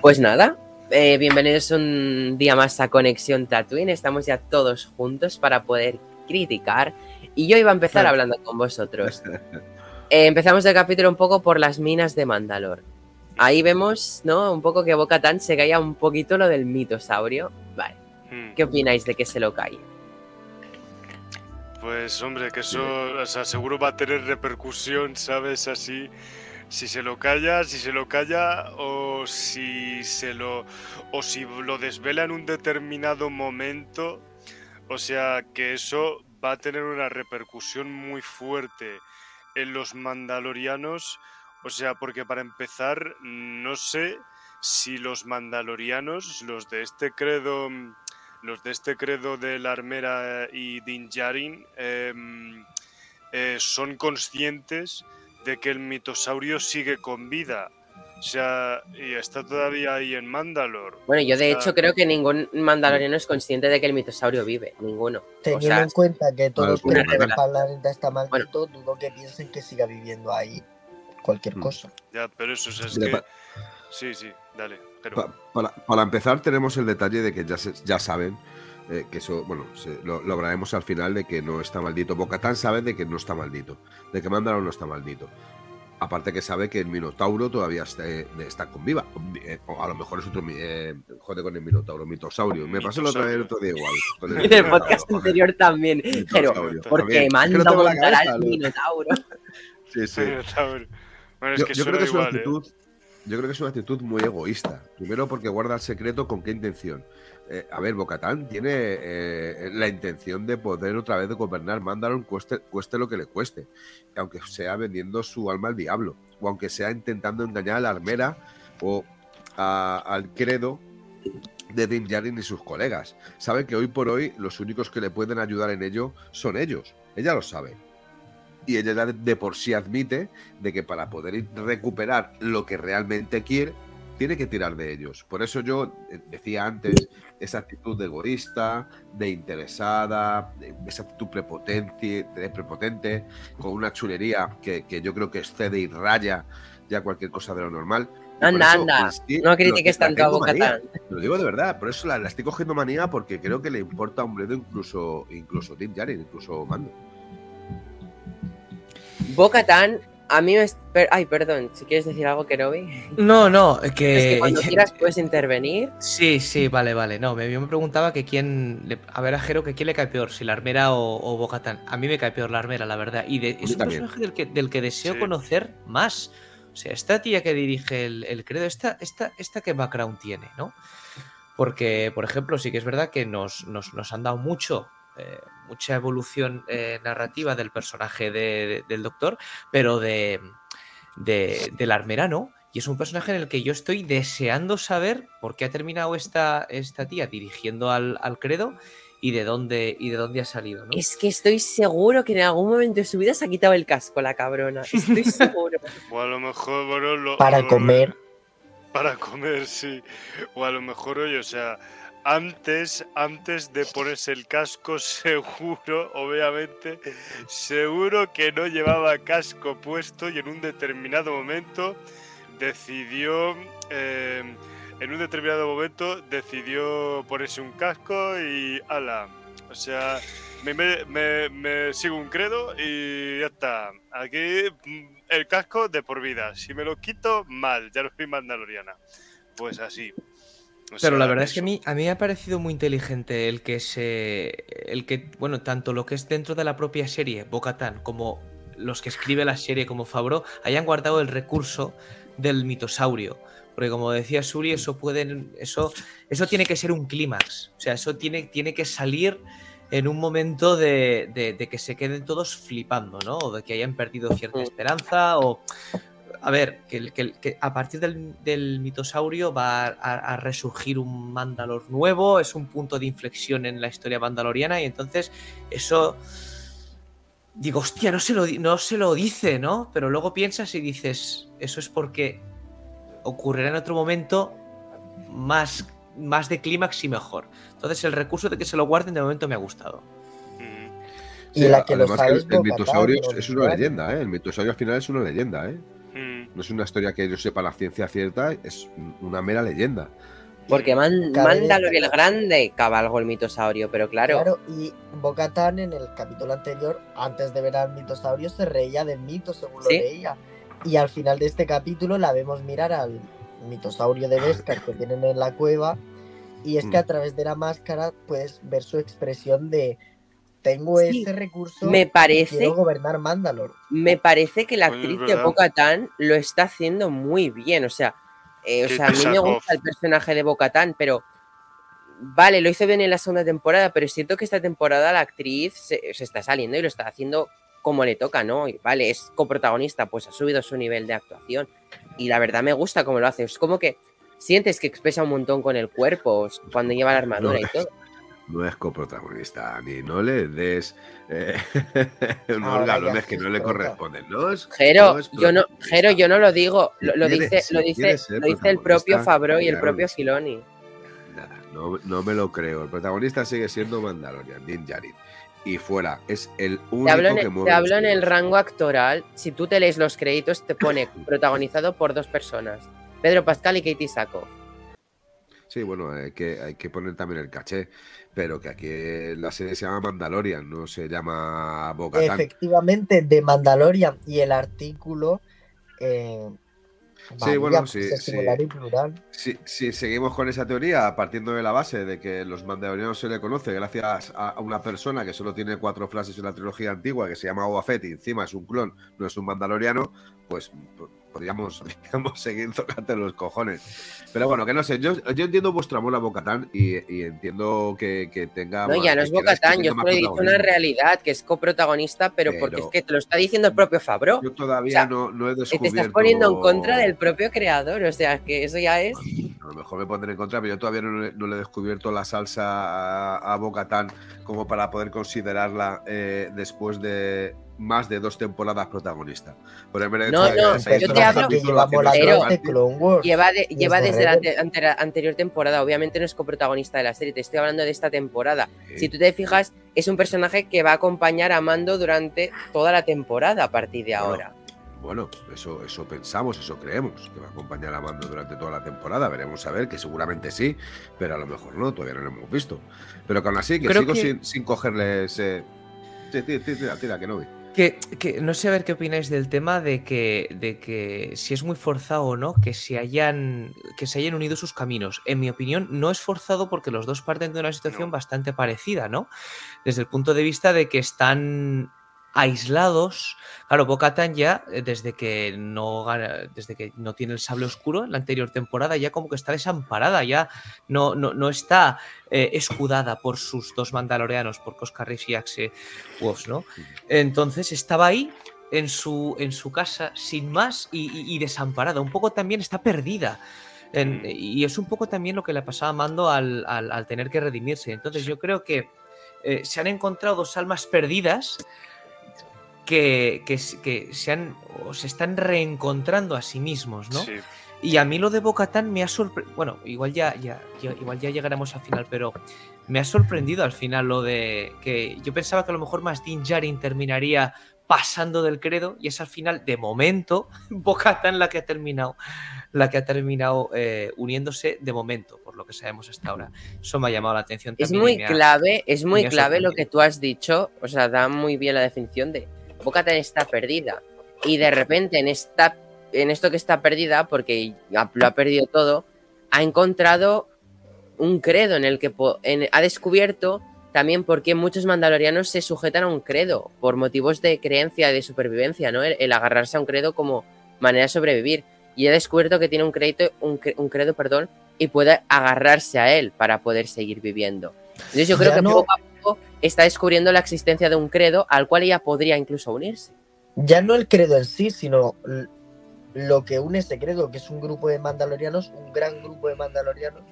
Pues nada, eh, bienvenidos un día más a Conexión Tatooine. Estamos ya todos juntos para poder criticar. Y yo iba a empezar hablando con vosotros. Eh, empezamos el capítulo un poco por las minas de Mandalor. Ahí vemos, ¿no? Un poco que Boca Tan se caía un poquito lo del mitosaurio. Vale, Hmm. ¿qué opináis de que se lo cae? Pues hombre, que eso o sea, seguro va a tener repercusión, ¿sabes? Así, si se lo calla, si se lo calla o si se lo o si lo desvela en un determinado momento, o sea, que eso va a tener una repercusión muy fuerte en los mandalorianos, o sea, porque para empezar, no sé si los mandalorianos, los de este credo los de este credo de la armera y Din Djarin em, eh, son conscientes de que el mitosaurio sigue con vida. O sea, y está todavía ahí en Mandalor. Bueno, yo de O sea, hecho creo que ningún mandaloriano es consciente de que el mitosaurio vive. Ninguno. O Teniendo sea, en cuenta que todos creen que el planeta está maldito, dudo que piensen que siga viviendo ahí cualquier Mm. cosa. Ya, pero eso o sea, es Mira, que... pa- Sí, sí, dale. Pero... Pa- para, para empezar, tenemos el detalle de que ya, se- ya saben eh, que eso, bueno, se- lo, lo hablaremos al final de que no está maldito. Bocatán sabe de que no está maldito, de que Mandalor no está maldito. Aparte que sabe que el Minotauro todavía está, eh, está con viva. Eh, o a lo mejor es otro. Eh, joder con el Minotauro, Mitosaurio. Me pasó la otra vez el otro día igual. En el podcast anterior también. Pero, porque manda no montar cabeza, al minotauro. Sí, sí. Minotauro. Bueno, es Yo, que yo suena creo que es una igual, ¿eh? actitud. Yo creo que es una actitud muy egoísta. Primero porque guarda el secreto con qué intención. Eh, a ver, Bocatán tiene eh, la intención de poder otra vez gobernar Mandalor cueste, lo que le cueste. Aunque sea vendiendo su alma al diablo. O aunque sea intentando engañar a la armera o al credo de Din Djarin y sus colegas. Sabe que hoy por hoy los únicos que le pueden ayudar en ello son ellos. Ella lo sabe. Y ella de- por sí admite de que para poder recuperar lo que realmente quiere, tiene que tirar de ellos. Por eso yo eh, decía antes, esa actitud de egoísta, de interesada, esa actitud prepotente, de prepotente con una chulería que, que yo creo que excede y raya ya cualquier cosa de lo normal. Anda, anda. No critiques tanto a Bocatán. Lo digo de verdad, por eso la, estoy cogiendo manía porque creo que le importa a un bledo incluso, incluso Tim Jarin, incluso Mando. Bocatán, a mí me. Ay, perdón, si quieres decir algo, Kerobi. No, no, que. Es que cuando quieras puedes intervenir. Sí, sí, vale, vale. No, yo me preguntaba que quién. A ver, a Jero, que quién le cae peor, si la armera o, o Bocatán. A mí me cae peor la armera, la verdad. Y es un personaje del que, del que deseo conocer más. O sea, esta tía que dirige el, credo, esta, esta, esta que background tiene, ¿no? Porque, por ejemplo, sí que es verdad que nos, nos, han dado mucho, eh, mucha evolución eh, narrativa del personaje del doctor, pero de, de, del armerano. Y es un personaje en el que yo estoy deseando saber por qué ha terminado esta, esta tía dirigiendo al, al credo y de dónde y de dónde ha salido, ¿no? Es que estoy seguro que en algún momento de su vida se ha quitado el casco la cabrona. Estoy seguro. o a lo mejor, bueno, lo, para comer. Para comer, sí. O a lo mejor, oye, o sea, antes, antes de ponerse el casco, seguro, obviamente, seguro que no llevaba casco puesto y en un determinado momento decidió eh, en un determinado momento decidió ponerse un casco y ala. O sea, me, sigo un credo y ya está. Aquí mm, el casco de por vida. Si me lo quito, mal. Ya no soy mandaloriana. Pues así. Pero la verdad es que a mí, a mí me ha parecido muy inteligente el que se. El que, bueno, tanto lo que es dentro de la propia serie, Bocatan, como los que escribe la serie como Fabro, hayan guardado el recurso del mitosaurio. Porque como decía Suri, eso puede, eso, eso tiene que ser un clímax. O sea, eso tiene, tiene que salir en un momento de, que se queden todos flipando, ¿no? O de que hayan perdido cierta esperanza. O. A ver, que, a partir del, mitosaurio va a, resurgir un Mandalor nuevo, es un punto de inflexión en la historia mandaloriana, y entonces eso. Digo, hostia, no se lo, no se lo dice, ¿no? Pero luego piensas y dices, eso es porque ocurrirá en otro momento más, más de clímax y mejor. Entonces el recurso de que se lo guarden de momento me ha gustado. y la que además el, mitosaurio es, una leyenda, ¿eh? El mitosaurio al final es una leyenda, ¿eh? No es una historia que yo sepa la ciencia cierta, es una mera leyenda. Porque man, Mándalo el Grande cabalgó el mitosaurio, pero claro. Claro, y Bocatán en el capítulo anterior, antes de ver al mitosaurio, se reía del mito según lo veía. Y al final de este capítulo la vemos mirar al mitosaurio de Beskar que tienen en la cueva. Y es que a mm. través de la máscara puedes ver su expresión de tengo ese recurso me parece, quiero gobernar Mandalor. Me parece que la actriz de Bocatán lo está haciendo muy bien. O sea, eh, o sea a mí me gusta el personaje de Bocatán, pero vale, lo hizo bien en la segunda temporada, pero siento que esta temporada la actriz se, se, está saliendo y lo está haciendo como le toca, ¿no? Y vale, es coprotagonista, pues ha subido su nivel de actuación. Y la verdad me gusta cómo lo hace. Es como que sientes que expresa un montón con el cuerpo cuando lleva la armadura y todo. No es coprotagonista, ni no le des eh, unos galones que no le corresponden. ¿no? Jero, yo no, Jero, yo no lo digo, lo, dice, lo dice, lo dice el propio Fabro y el propio Filoni. Nada, no, no, me lo creo. El protagonista sigue siendo Mandalorian, Din Djarin y fuera. Es el único te hablo, en, Te hablo en el rango actoral. Si tú te lees los créditos, te pone protagonizado por dos personas: Pedro Pascal y Katie Saco. Sí, bueno, hay que, hay que poner también el caché, pero que aquí la serie se llama Mandalorian, no se llama Boca. Efectivamente, de Mandalorian y el artículo eh, sí, bueno, sí, sí, seguimos con esa teoría, partiendo de la base de que los mandalorianos se le conoce gracias a una persona que solo tiene cuatro frases en la trilogía antigua, que se llama Boba y encima es un clon, no es un mandaloriano, pues podríamos, seguir tocando los cojones. Pero bueno, que no sé, yo, yo entiendo vuestro amor a Bocatán y, y entiendo que, que, tenga. No, ya no es Bocatán, yo he dicho una realidad, que es coprotagonista, pero, porque es que te lo está diciendo el propio Fabro. Yo todavía no, no, he descubierto. Te estás poniendo en contra del propio creador, o sea, que eso ya es. A lo mejor me pondré en contra, pero yo todavía no, le he descubierto la salsa a, a Bocatán como para poder considerarla eh, después de más de dos temporadas protagonista. Por el No, de no, yo te hablo- que lleva desde Clone Wars. Lleva, de- lleva Desde la Rebels. ante- ante- anterior temporada, obviamente no es coprotagonista de la serie, te estoy hablando de esta temporada. Sí. Si tú te fijas, es un personaje que va a acompañar a Mando durante toda la temporada a partir de Bueno, ahora. Bueno, eso, eso pensamos, eso creemos, que va a acompañar a Mando durante toda la temporada. Veremos a ver, que seguramente sí, pero a lo mejor no, todavía no lo hemos visto. Pero que aún así, que Creo sigo que- Sin, sin cogerle ese. Sí, tira, tira, tira, que no vi. Que, que no sé a ver qué opináis del tema de que, de que si es muy forzado o no que se hayan que se hayan unido sus caminos. En mi opinión, no es forzado porque los dos parten de una situación No. bastante parecida, ¿no? Desde el punto de vista de que están aislados. Claro, Bo-Katan ya, eh, desde que no gana- desde que no tiene el sable oscuro en la anterior temporada, ya como que está desamparada, ya no, no, no está eh, escudada por sus dos mandalorianos, por Cosca Reeves y Axe Woz, ¿no? Entonces estaba ahí en su, en su casa sin más y, y- y desamparada. Un poco también está perdida. En- y es un poco también lo que le pasaba a Mando al, al- al tener que redimirse. Entonces yo creo que eh, se han encontrado dos almas perdidas que, que, s- que se, han, o se están reencontrando a sí mismos, ¿no? Sí. Y a mí lo de Bocatán me ha sorprendido. Bueno, igual ya, ya, ya- igual ya llegaremos al final, pero me ha sorprendido al final lo de que yo pensaba que a lo mejor más Din Djarin terminaría pasando del credo y es al final, de momento, Bocatán la que ha terminado, la que ha terminado eh, uniéndose de momento, por lo que sabemos hasta ahora. Eso me ha llamado la atención Es también. y muy ha- clave, es muy clave lo que tú has dicho, o sea, da muy bien la definición de Bo-Katan está perdida y de repente en esta en esto que está perdida porque lo ha perdido todo, ha encontrado un credo en el que en- ha descubierto también por qué muchos mandalorianos se sujetan a un credo por motivos de creencia, de supervivencia, ¿no? El, el agarrarse a un credo como manera de sobrevivir. Y ha descubierto que tiene un, crédito, un, cre- un credo perdón, y puede agarrarse a él para poder seguir viviendo. Entonces yo creo Ya que no- poco a poco está descubriendo la existencia de un credo al cual ella podría incluso unirse. Ya no el credo en sí, sino lo que une ese credo, que es un grupo de mandalorianos, un gran grupo de mandalorianos,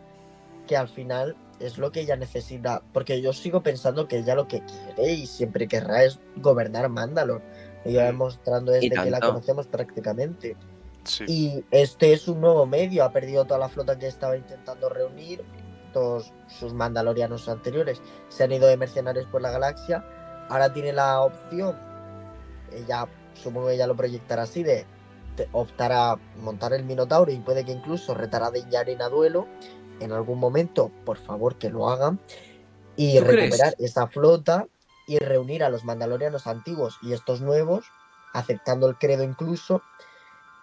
que al final es lo que ella necesita. Porque yo sigo pensando que ella lo que quiere y siempre querrá es gobernar Mandalor. Y ya demostrando desde que la conocemos prácticamente. Sí. Y este es un nuevo medio, ha perdido toda la flota que estaba intentando reunir, sus mandalorianos anteriores se han ido de mercenarios por la galaxia, ahora tiene la opción, ella supongo que ella lo proyectará así, de, optar a montar el Minotauro y puede que incluso retará de Yaren a duelo, en algún momento, por favor que lo hagan, y ¿Tú crees? recuperar esa flota y reunir a los mandalorianos antiguos y estos nuevos, aceptando el credo incluso,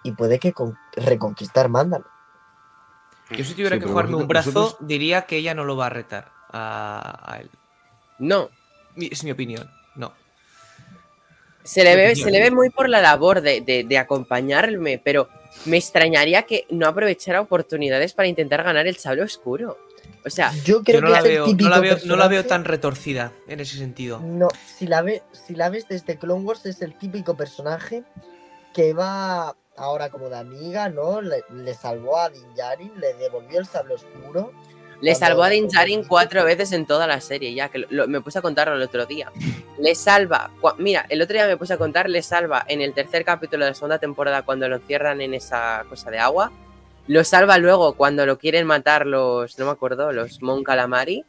y puede que con- reconquistar Mandalor. Yo si tuviera Sí, que jugarme un brazo, vosotros- diría que ella no lo va a retar a, a él. No, Es mi opinión. No. se le ve, Opinión. se le ve muy por la labor de, de- de acompañarme, pero me extrañaría que no aprovechara oportunidades para intentar ganar el sable oscuro. O sea, Yo creo Yo no que la, veo, no, típico la veo, no la veo personaje- tan retorcida en ese sentido. No, si la, ve, si la ves desde Clone Wars es el típico personaje que va ahora como de amiga, ¿no? Le, le salvó a Din Djarin, le devolvió el sable oscuro. le salvó a Din Djarin cuatro veces en toda la serie, ya que lo- lo- me puse a contarlo el otro día. Le salva, cua- mira, el otro día me puse a contar, le salva en el tercer capítulo de la segunda temporada cuando lo encierran en esa cosa de agua. Lo salva luego cuando lo quieren matar los, no me acuerdo, los Mon Calamari.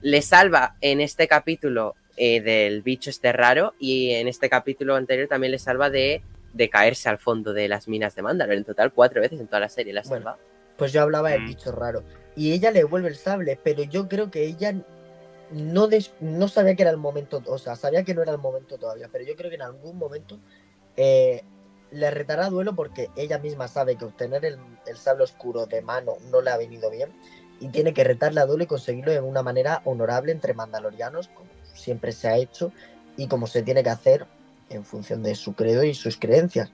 Le salva en este capítulo eh, del bicho este raro y en este capítulo anterior también le salva de, de caerse al fondo de las minas de Mandalor. En total, cuatro veces en toda la serie la Bueno. salva. Pues yo hablaba del Mm. bicho raro. Y ella le devuelve el sable, pero yo creo que ella no, des- no sabía que era el momento, o sea, sabía que no era el momento todavía, pero yo creo que en algún momento eh, le retará duelo porque ella misma sabe que obtener el, el sable oscuro de mano no le ha venido bien y tiene que retarle a duelo y conseguirlo de una manera honorable entre mandalorianos, como siempre se ha hecho y como se tiene que hacer en función de su credo y sus creencias.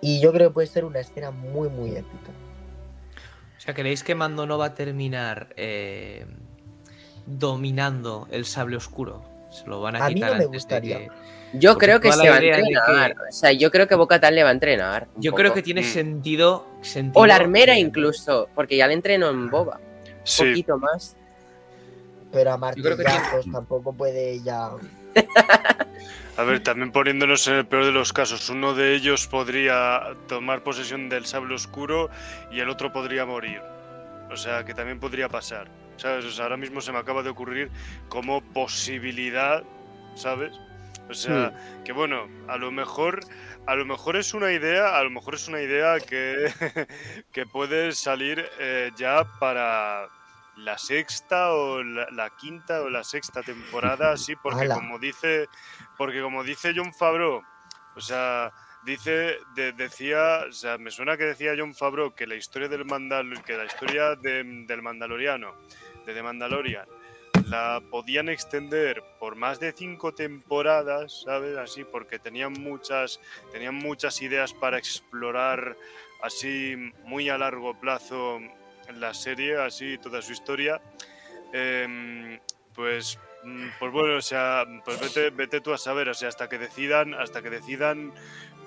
Y yo creo que puede ser una escena muy, muy épica. O sea, ¿creéis que Mando no va a terminar eh, dominando el sable oscuro? Se lo van a, A mí quitar no me antes de gustaría. que- Yo Porque creo que se va a entrenar. O sea, yo creo que Boca le va a entrenar. un Yo creo que tiene Mm. sentido, sentido. O la armera incluso, porque ya le entrenó en Boba. Un Sí, poquito más. Pero a martillazos tampoco puede ya. A ver, también poniéndonos en el peor de los casos, uno de ellos podría tomar posesión del sable oscuro y el otro podría morir. O sea, que también podría pasar. ¿Sabes? O sea, ahora mismo se me acaba de ocurrir como posibilidad, ¿sabes? O sea, que bueno, a lo mejor a lo mejor es una idea, a lo mejor es una idea que, que puede salir eh, ya para la sexta o la, quinta o la sexta temporada, sí, porque como dice, porque como dice John Favreau, o sea, dice, decía, o sea, me suena que decía John Favreau que la historia del Mandal, que la historia del Mandaloriano, de The Mandalorian, la podían extender por más de cinco temporadas, ¿sabes? Así, porque tenían muchas, tenían muchas ideas para explorar así muy a largo plazo la serie, así toda su historia. Em, pues, mm, pues bueno, o sea, pues vete, vete tú a saber, o sea, hasta que decidan, hasta que decidan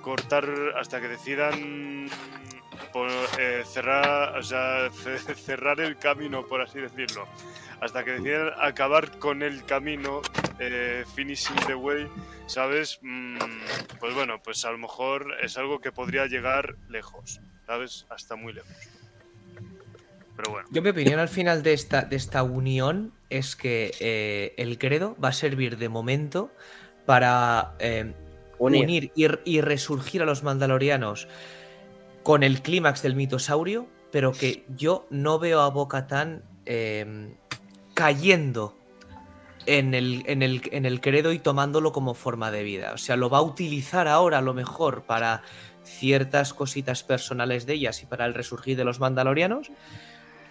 cortar, hasta que decidan por, eh, cerrar, o sea, cerrar el camino, por así decirlo, hasta que deciden acabar con el camino, eh, finishing the way, ¿sabes? Mm, pues bueno, pues a lo mejor es algo que podría llegar lejos, ¿sabes? Hasta muy lejos. Pero bueno. Yo mi opinión al final de esta, de esta unión es que eh, el credo va a servir de momento para unir, y, resurgir a los mandalorianos con el clímax del mitosaurio, pero que yo no veo a Boca tan em, cayendo en el, en, el, en el credo y tomándolo como forma de vida. O sea, lo va a utilizar ahora a lo mejor para ciertas cositas personales de ellas y para el resurgir de los mandalorianos,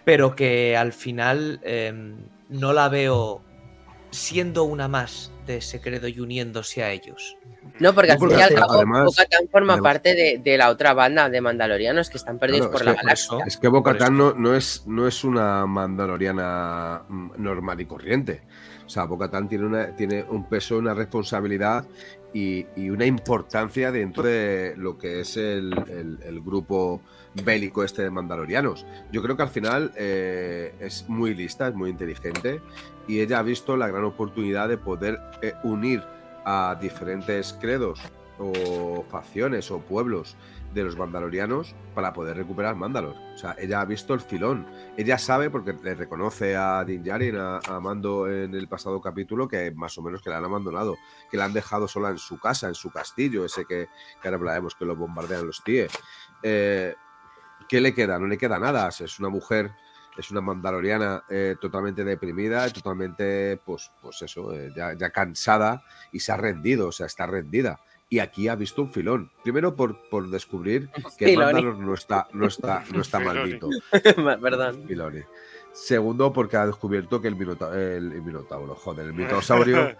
pero que al final em, no la veo siendo una más de ese credo y uniéndose a ellos. No, porque al fin y al cabo forma parte de, la otra banda de mandalorianos que están perdidos por la galaxia. Es que Bocatán no, no, es, no es una mandaloriana mm, normal y corriente. O sea, Bocatán tiene, tiene un peso, una responsabilidad y, una importancia dentro de lo que es el, grupo bélico este de mandalorianos. Yo creo que al final eh, es muy lista, es muy inteligente y ella ha visto la gran oportunidad de poder eh, unir a diferentes credos o facciones o pueblos de los mandalorianos para poder recuperar Mandalor. O sea, ella ha visto el filón. Ella sabe, porque le reconoce a Din Djarin, a, Mando en el pasado capítulo, que más o menos que la han abandonado, que la han dejado sola en su casa, en su castillo, ese que, que ahora hablaremos que lo bombardean los tíes. Eh, ¿Qué le queda? No le queda nada. Es una mujer es una mandaloriana eh, totalmente deprimida, totalmente, pues, pues eso, eh, ya, cansada y se ha rendido, o sea, está rendida. Y aquí ha visto un filón. Primero por, por descubrir que Mandalor no está, no está, no está maldito. Perdón. Segundo, porque ha descubierto que el, minotauro, el, minotauro, joder, el mitosaurio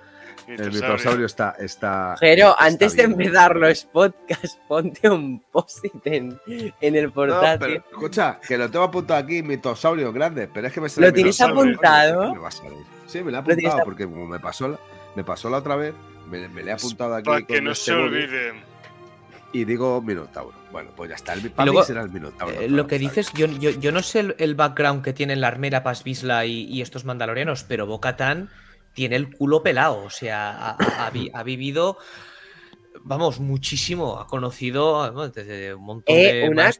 El mitosaurio está. está Pero antes de empezar los podcasts, ponte un post-it en, el portátil. escucha, que lo tengo apuntado aquí, mitosaurio grande, pero es que me ¿Lo tienes apuntado? sí, me lo he apuntado porque como me pasó la, me pasó la otra vez, me, me le he apuntado aquí. Para que no este se olvide. Y digo Minotauro. Bueno, pues ya está. El, para mí será el Minotauro. Eh, lo que dices, yo, yo, no sé el, background que tienen la armera Paz Vizla y, y, estos mandalorianos, pero Bocatan tiene el culo pelado, o sea, ha, vivido, vamos, muchísimo, ha conocido desde un montón eh, de una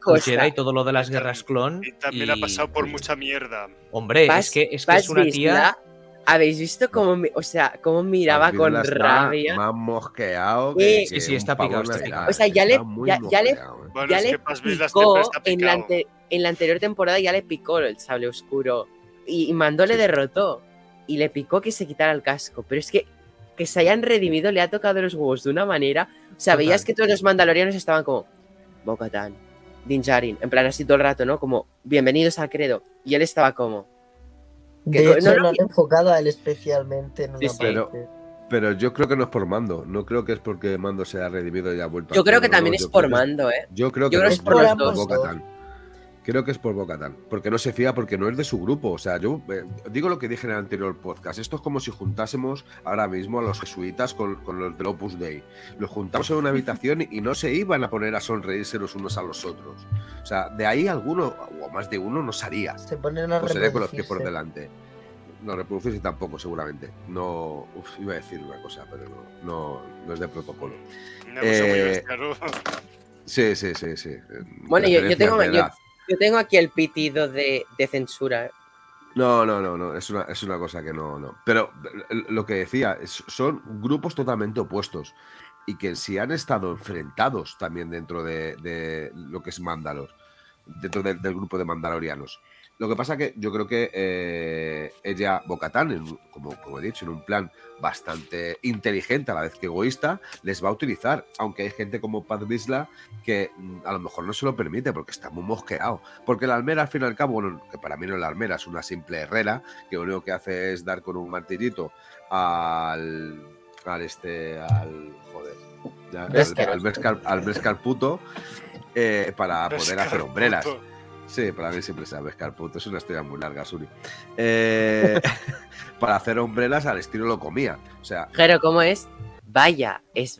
y todo lo de las guerras clon. Y también ha pasado por mucha mierda. Hombre, es que es, una tía... ¿Habéis visto cómo, o sea, cómo miraba con rabia? Más mosqueado que, Sí, sí, está picado, O sea, ya le, ya, le, ya le picó en la, en la, anterior temporada ya le picó el sable oscuro y, Mando le derrotó y le picó que se quitara el casco. Pero es que que se hayan redimido le ha tocado los huevos de una manera. O sea, veías que todos los mandalorianos estaban como Bocatan, Din Djarin, en plan así todo el rato, ¿no? Como bienvenidos al credo. Y él estaba como. De hecho, no, lo han enfocado a él especialmente en una pero, pero, yo creo que no es por mando. No creo que es porque Mando se ha redimido y ha vuelto. Yo creo que también es por mando, ¿eh? Yo creo que, es por, por Creo que es por Bocatán, porque no se fía, porque no es de su grupo. O sea, yo eh, digo lo que dije en el anterior podcast. Esto es como si juntásemos ahora mismo a los jesuitas con, los del Opus Dei. Los juntamos en una habitación y no se iban a poner a sonreírse los unos a los otros. O sea, de ahí alguno, o más de uno, no salía. Se ponen a pues con los pies por delante. No, reproducirse tampoco, seguramente. No. Uf, iba a decir una cosa, pero no, no, no es de protocolo. Una cosa muy Eh, ¿no? Sí, sí, sí, sí. Bueno, yo, tengo, yo. Yo tengo aquí el pitido de, de censura. No, no, no, no. Es una, es una cosa que no, no. Pero l- lo que decía, son grupos totalmente opuestos. Y que si han estado enfrentados también dentro de, de lo que es Mándalos, dentro del grupo de Mandalorianos. Lo que pasa que yo creo que eh, ella, Bocatán, en un- como, como he dicho, en un plan bastante inteligente a la vez que egoísta, les va a utilizar. Aunque hay gente como Pat Vizsla que mm, a lo mejor no se lo permite porque está muy mosqueado. Porque la almera, al fin y al cabo, bueno, que para mí no es la almera, es una simple herrera que lo único que hace es dar con un martillito al. al este. al. joder. ya, al- al, al Beskar puto eh, para poder hacer hombreras. Sí, para mí siempre se Beskar puto, es una historia muy larga, Suri. Eh, para hacer hombreras al estilo lo comía. O sea, Jero, ¿cómo es? Vaya, es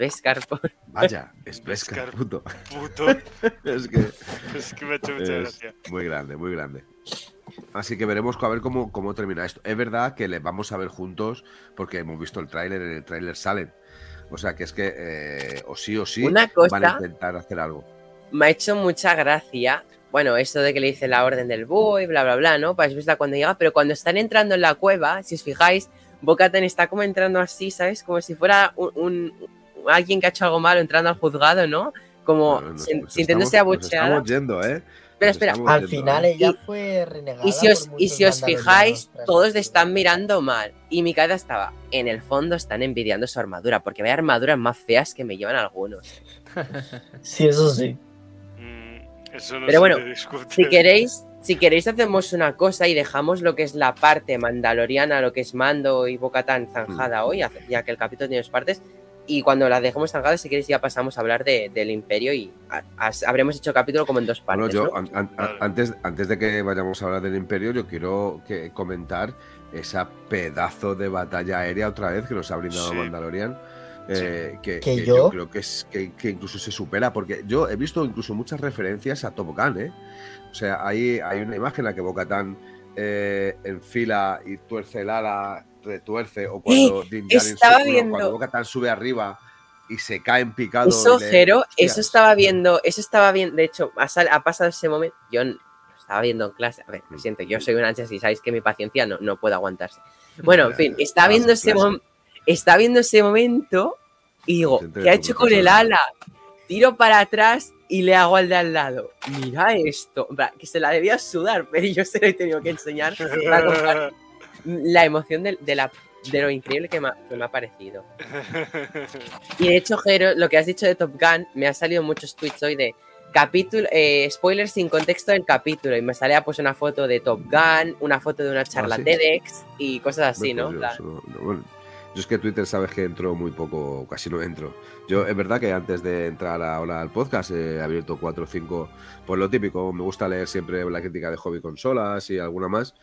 por- vaya, es Beskar puto. Puto. Es que. Es que me ha hecho mucha Es gracia. muy grande, muy grande. Así que veremos a ver cómo, cómo termina esto. Es verdad que le vamos a ver juntos porque hemos visto el tráiler, en el tráiler salen. O sea que es que eh, o sí o sí Una van a cosa intentar hacer algo. me ha hecho mucha gracia. Bueno, esto de que le dice la orden del búho y bla, bla, bla, ¿no? Para verla cuando llega, pero cuando están entrando en la cueva, si os fijáis, Bocatan está como entrando así, ¿sabes? Como si fuera un, un- alguien que ha hecho algo malo entrando al juzgado, ¿no? Como Bueno, nos- nos sintiéndose abucheada. Estamos yendo, ¿eh? Pero espera, Al yendo, final ¿eh? ella Y- fue renegada. Y si os, y si os fijáis, todos le están mirando mal. Y mi cara estaba, en el fondo están envidiando su armadura, porque vaya armaduras más feas que me llevan algunos. Sí, eso sí. Eso no Pero bueno. Si queréis, si queréis hacemos una cosa y dejamos lo que es la parte mandaloriana, lo que es Mando y Bocatán zanjada Mm. hoy, ya que el capítulo tiene dos partes. Y cuando la dejemos zanjada, si queréis, ya pasamos a hablar de- del Imperio y a- a- habremos hecho capítulo como en dos Bueno, partes. yo ¿no? an- an- antes, antes de que vayamos a hablar del Imperio, yo quiero que comentar esa pedazo de batalla aérea otra vez que nos ha brindado Sí. Mandalorian. Eh, que, Que que yo- creo que, es, que, que incluso se supera, porque yo he visto incluso muchas referencias a Top Gun, ¿eh? O sea, hay, hay una imagen en la que Bocatán eh, enfila y tuerce el ala, retuerce, o cuando Din Eh, estaba sube- viendo- cuando sube arriba y se cae en picado. Eso, le- Jero, eso estaba viendo, eso estaba viendo, de hecho, ha, sal- ha pasado ese momento, yo lo estaba viendo en clase, a ver, Mm. lo siento, yo soy un ansia y sabéis que mi paciencia no, no puede aguantarse. Bueno, en fin, está viendo en ese clase. Está viendo ese momento y digo, ¿qué ha hecho con el ala? Tiro para atrás y le hago al de al lado. Mira esto, que se la debía sudar, pero yo se lo he tenido que enseñar para la emoción de, de la, de lo increíble que me, ha, que me ha parecido. Y de hecho, Jero, lo que has dicho de Top Gun, me ha salido muchos tweets hoy de capítulo, eh, spoilers sin contexto del capítulo. Y me salía pues una foto de Top Gun, una foto de una charla sí. TEDx y cosas así, no- bueno, yo es que Twitter sabes que entro muy poco, casi no entro. Yo es verdad que antes de entrar ahora al podcast he abierto cuatro o cinco, pues lo típico, me gusta leer siempre la crítica de hobby consolas y alguna más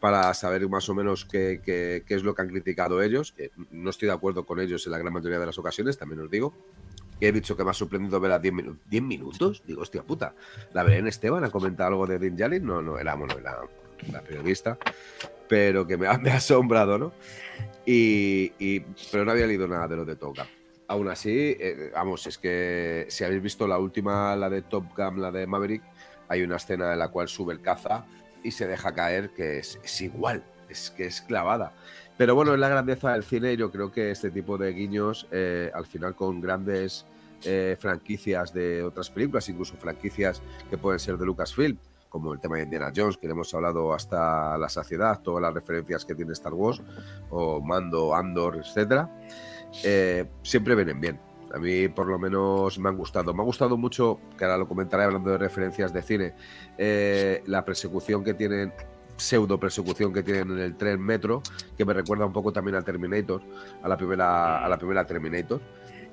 para saber más o menos qué, qué- qué es lo que han criticado ellos. que no estoy de acuerdo con ellos en la gran mayoría de las ocasiones, también os digo. He dicho que me ha sorprendido ver a 10 minutos. ¿10 minutos? Digo, hostia puta. La Belén Esteban ha comentado algo de Din Djarin. No, no, era, bueno, era la periodista. Pero que me ha, me ha asombrado, ¿no? Y, pero no había leído nada de lo de Top Gun. Aún así, eh, vamos, es que si habéis visto la última, la de Top Gun, la de Maverick, hay una escena en la cual sube el caza y se deja caer, que es, es igual, es que es clavada. Pero bueno, es la grandeza del cine y yo creo que este tipo de guiños, eh, al final con grandes eh, franquicias de otras películas, incluso franquicias que pueden ser de Lucasfilm, como el tema de Indiana Jones, que le hemos hablado hasta la saciedad, todas las referencias que tiene Star Wars, o Mando, Andor, etcétera, eh, siempre vienen bien. A mí por lo menos me han gustado. Me ha gustado mucho, que ahora lo comentaré hablando de referencias de cine, eh, la persecución que tienen, pseudo persecución que tienen en el tren metro, que me recuerda un poco también a Terminator, a la primera, a la primera Terminator,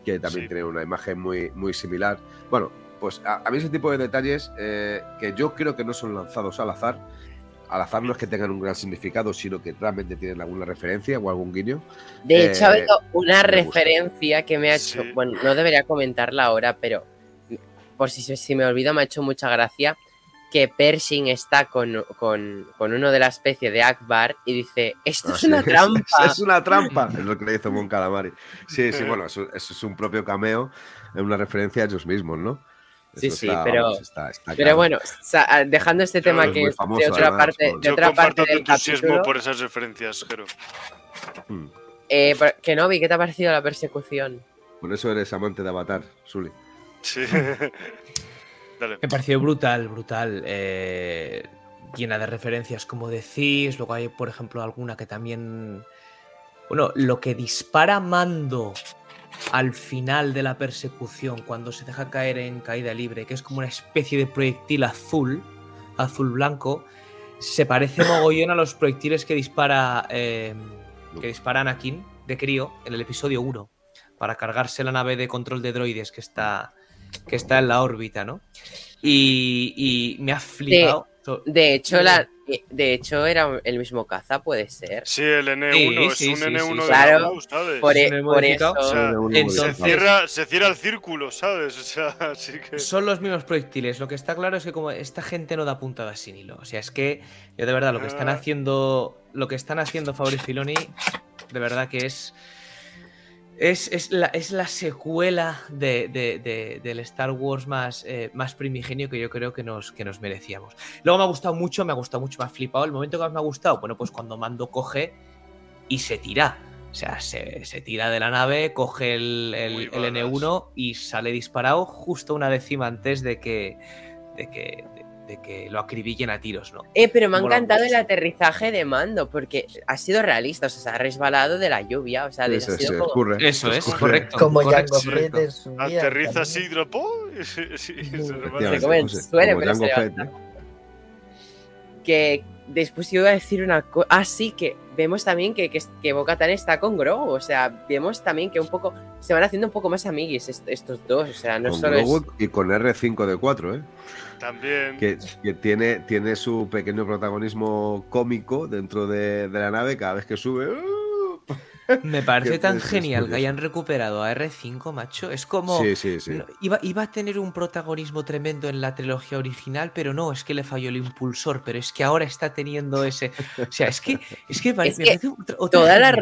que también Sí. tiene una imagen muy, muy similar. Bueno, pues a, a mí ese tipo de detalles eh, que yo creo que no son lanzados al azar, al azar no es que tengan un gran significado, sino que realmente tienen alguna referencia o algún guiño. De hecho, ha Eh, habido una referencia que me ha hecho. Sí. Bueno, no debería comentarla ahora, pero por si, se- si me olvido, me ha hecho mucha gracia. que Pershing está con, con- con uno de la especie de Akbar y dice, esto Ah, es sí, una trampa. Es, una trampa. Es lo que le hizo Mon Calamari. Sí, sí, bueno, eso, eso es un propio cameo, es una referencia a ellos mismos, ¿no? Sí, Eso sí, pero- está- está Pero claro. bueno, sa- dejando este tema es que es famoso, de otra además, parte, de Yo otra comparto parte del entusiasmo capítulo, por esas referencias, Jero. Mm. eh, Kenobi, ¿qué te ha parecido la persecución? Por eso eres amante de Avatar, Sully. Sí. Dale. Me pareció brutal, brutal. eh, llena de referencias, como decís. Luego hay, por ejemplo, alguna que también. Bueno, lo que dispara Mando al final de la persecución, cuando se deja caer en caída libre, que es como una especie de proyectil azul, azul-blanco, se parece mogollón a los proyectiles que dispara. eh, que dispara Anakin de crío en el episodio 1 para cargarse la nave de control de droides que está, que está en la órbita, ¿no? Y, y me ha flipado. De hecho, la, eh, de hecho era el mismo caza, puede ser. Sí, el N1 Sí, es sí, un sí, N1 sí, de sí. Claro, ¿sabes? Por, e- por eso. O sea, Entonces- se, cierra, se cierra el círculo, ¿sabes? O sea, así que... Son los mismos proyectiles. Lo que está claro es que como esta gente no da puntadas sin hilo. O sea, es que yo de verdad lo que están Ah. haciendo, lo que están haciendo Fabio y Filoni, de verdad que es es, es la, es la secuela de, de- de- del Star Wars más, eh, más primigenio que yo creo que nos, que nos merecíamos. Luego me ha gustado mucho, me ha gustado mucho, me ha flipado. El momento que más me ha gustado, bueno, pues cuando Mando coge y se tira. O sea, se, se tira de la nave, coge el, el- el badass. N1 y sale disparado justo una décima antes de que, de que, de, que lo acribillen a tiros, ¿no? Eh, pero me ha encantado el aterrizaje de mando, porque ha sido realista, o sea, se ha resbalado de la lluvia, o sea, de- Se, ha sido como-. Eso es, escurre. correcto. Como correcto, correcto. en su día. Aterriza también. así, dropó, y se- sí, se come el suelo, como pero se. ¿eh? que después yo iba a decir una cosa. Ah, sí, que vemos también que, que, que Bo-Katan está con Grogu. O sea, vemos también que un poco. Se van haciendo un poco más amiguis est- estos dos. O sea, no Con solo es. Grogu y con R5D4, ¿eh? También. que, que tiene, tiene su pequeño protagonismo cómico dentro de, de la nave cada vez que sube. ¡uh! Me parece tan es- es genial que hayan recuperado a R5, macho. Es como. Sí, sí, sí. iba, iba a tener un protagonismo tremendo en la trilogía original, pero no, es que le falló el impulsor, pero es que ahora está teniendo ese. O sea, es que, es que, pare- Es me que parece otra- otra Toda la macho.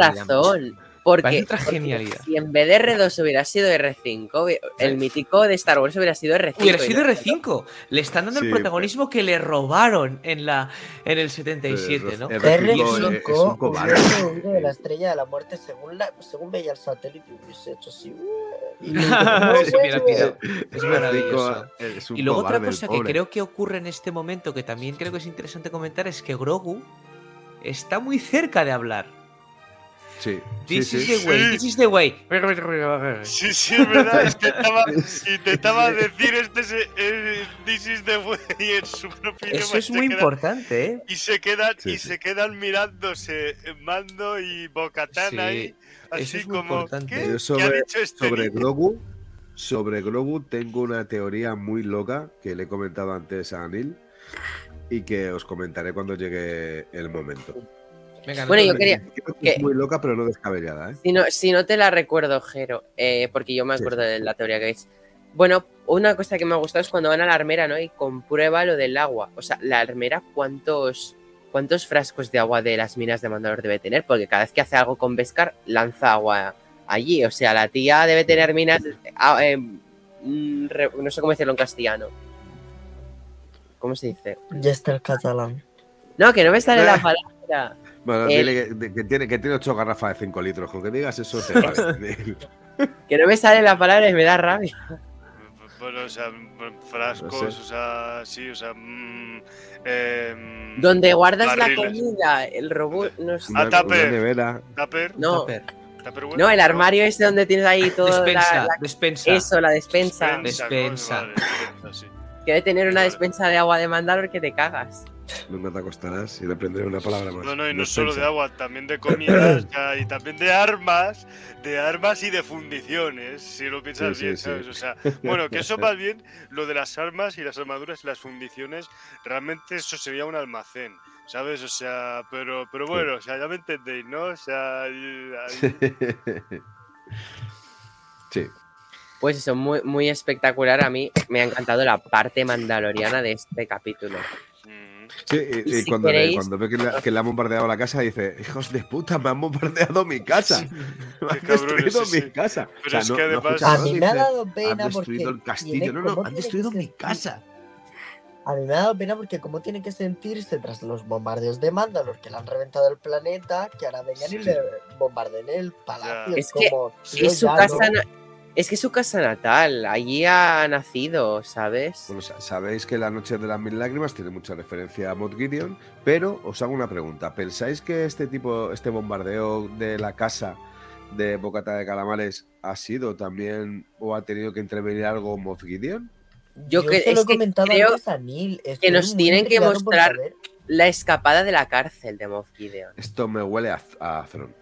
Porque, otra porque genialidad. si en vez de R2 hubiera sido R5, el mítico de Star Wars hubiera sido R5. Hubiera sido no- R5. Le están dando Sí, el protagonismo que le robaron en la en el 77, ¿no? R5 R5 es de la estrella de la muerte según, la, según veía el satélite hubiese hecho así. "Uh". Es R5 maravilloso. es Y luego otra cosa que creo que ocurre en este momento, que también creo que es interesante comentar, es que Grogu está muy cerca de hablar. Sí, sí, This sí. is the way, Sí. this is the way. Sí, sí, es verdad. Intentaba, intentaba decir este es, eh, This is the way en su propio idioma Eso es muy quedan- importante, ¿eh? Y se quedan, Sí, y sí. se quedan mirándose Mando y Bocatán Sí, ahí. Así eso es muy como. importante. ¿qué? Yo ¿Qué ha sobre- dicho este Sobre? Grogu, sobre Grogu tengo una teoría muy loca que le he comentado antes a Anil y que os comentaré cuando llegue el momento. Venga, Bueno, yo quería- que es muy loca, pero no descabellada, ¿eh? Si no, si no te la recuerdo, Jero, eh, porque yo me acuerdo sí. de la teoría que es. Bueno, una cosa que me ha gustado es cuando van a la armera, ¿no? Y comprueba lo del agua. O sea, la armera, ¿cuántos, cuántos frascos de agua de las minas de Mandalor debe tener? Porque cada vez que hace algo con Beskar, lanza agua allí. O sea, la tía debe tener minas. ah, eh, mm, no sé cómo decirlo en castellano. ¿Cómo se dice? Ya está el catalán. No, que no me sale la palabra. Bueno, El- dile que, tiene, que tiene ocho garrafas de 5 litros. Con que digas eso te vale. Que no me sale la palabra y me da rabia. Bueno, o sea, frascos, No sé. o sea, sí, o sea. mm, em, Donde guardas la comida, el robot. No, sé. Una, A tupper. Tupper, no, Tupper. No, el armario ese donde tienes ahí todo. la- Despensa, la- despensa. eso, la despensa. Despensa, Despensa. vale, despensa, sí. Que debe tener una Vale. despensa de agua de Mandalor que te cagas. Nunca te acostarás y aprenderé una palabra más. No, no, y no solo de agua, también de comidas y también de armas, de armas y de fundiciones, si lo piensas Sí, bien, sí. ¿sabes? O sea, bueno, que eso más bien, lo de las armas y las armaduras y las fundiciones, realmente eso sería un almacén, ¿sabes? O sea, pero, pero bueno, o sea, ya me entendéis, ¿no? O sea, ahí- ahí- sí. Pues eso, muy, muy espectacular. A mí me ha encantado la parte mandaloriana de este capítulo. Mm. Sí, y, Y y si cuando, queréis- cuando ve que le, que le han bombardeado la casa, dice: Hijos de puta, me han bombardeado mi casa. Me han destruido sí, mi sí. casa. Pero es que además- escuchas, A ¿no? mí me ha dado Han pena porque. destruido el castillo. tiene- No, no, ¿cómo han que destruido mi sentir- casa. A mí me ha dado pena porque cómo tiene que sentirse tras los bombardeos de Mandalor que le han reventado el planeta, que ahora vengan y le bombarden el palacio. Es que como, Es su casa, ¿no? Es que es su casa natal. Allí ha nacido, ¿sabes? Bueno, sa- sabéis que La Noche de las Mil Lágrimas tiene mucha referencia a Mod Gideon, pero os hago una pregunta. ¿Pensáis que este tipo, este bombardeo de la casa de Bocata de Calamares ha sido también o ha tenido que intervenir algo Mod Gideon? Yo, que, es que comentado creo a Neil, estoy nos tienen que mostrar- la escapada de la cárcel de Moff Gideon. Esto me huele a, a Thron.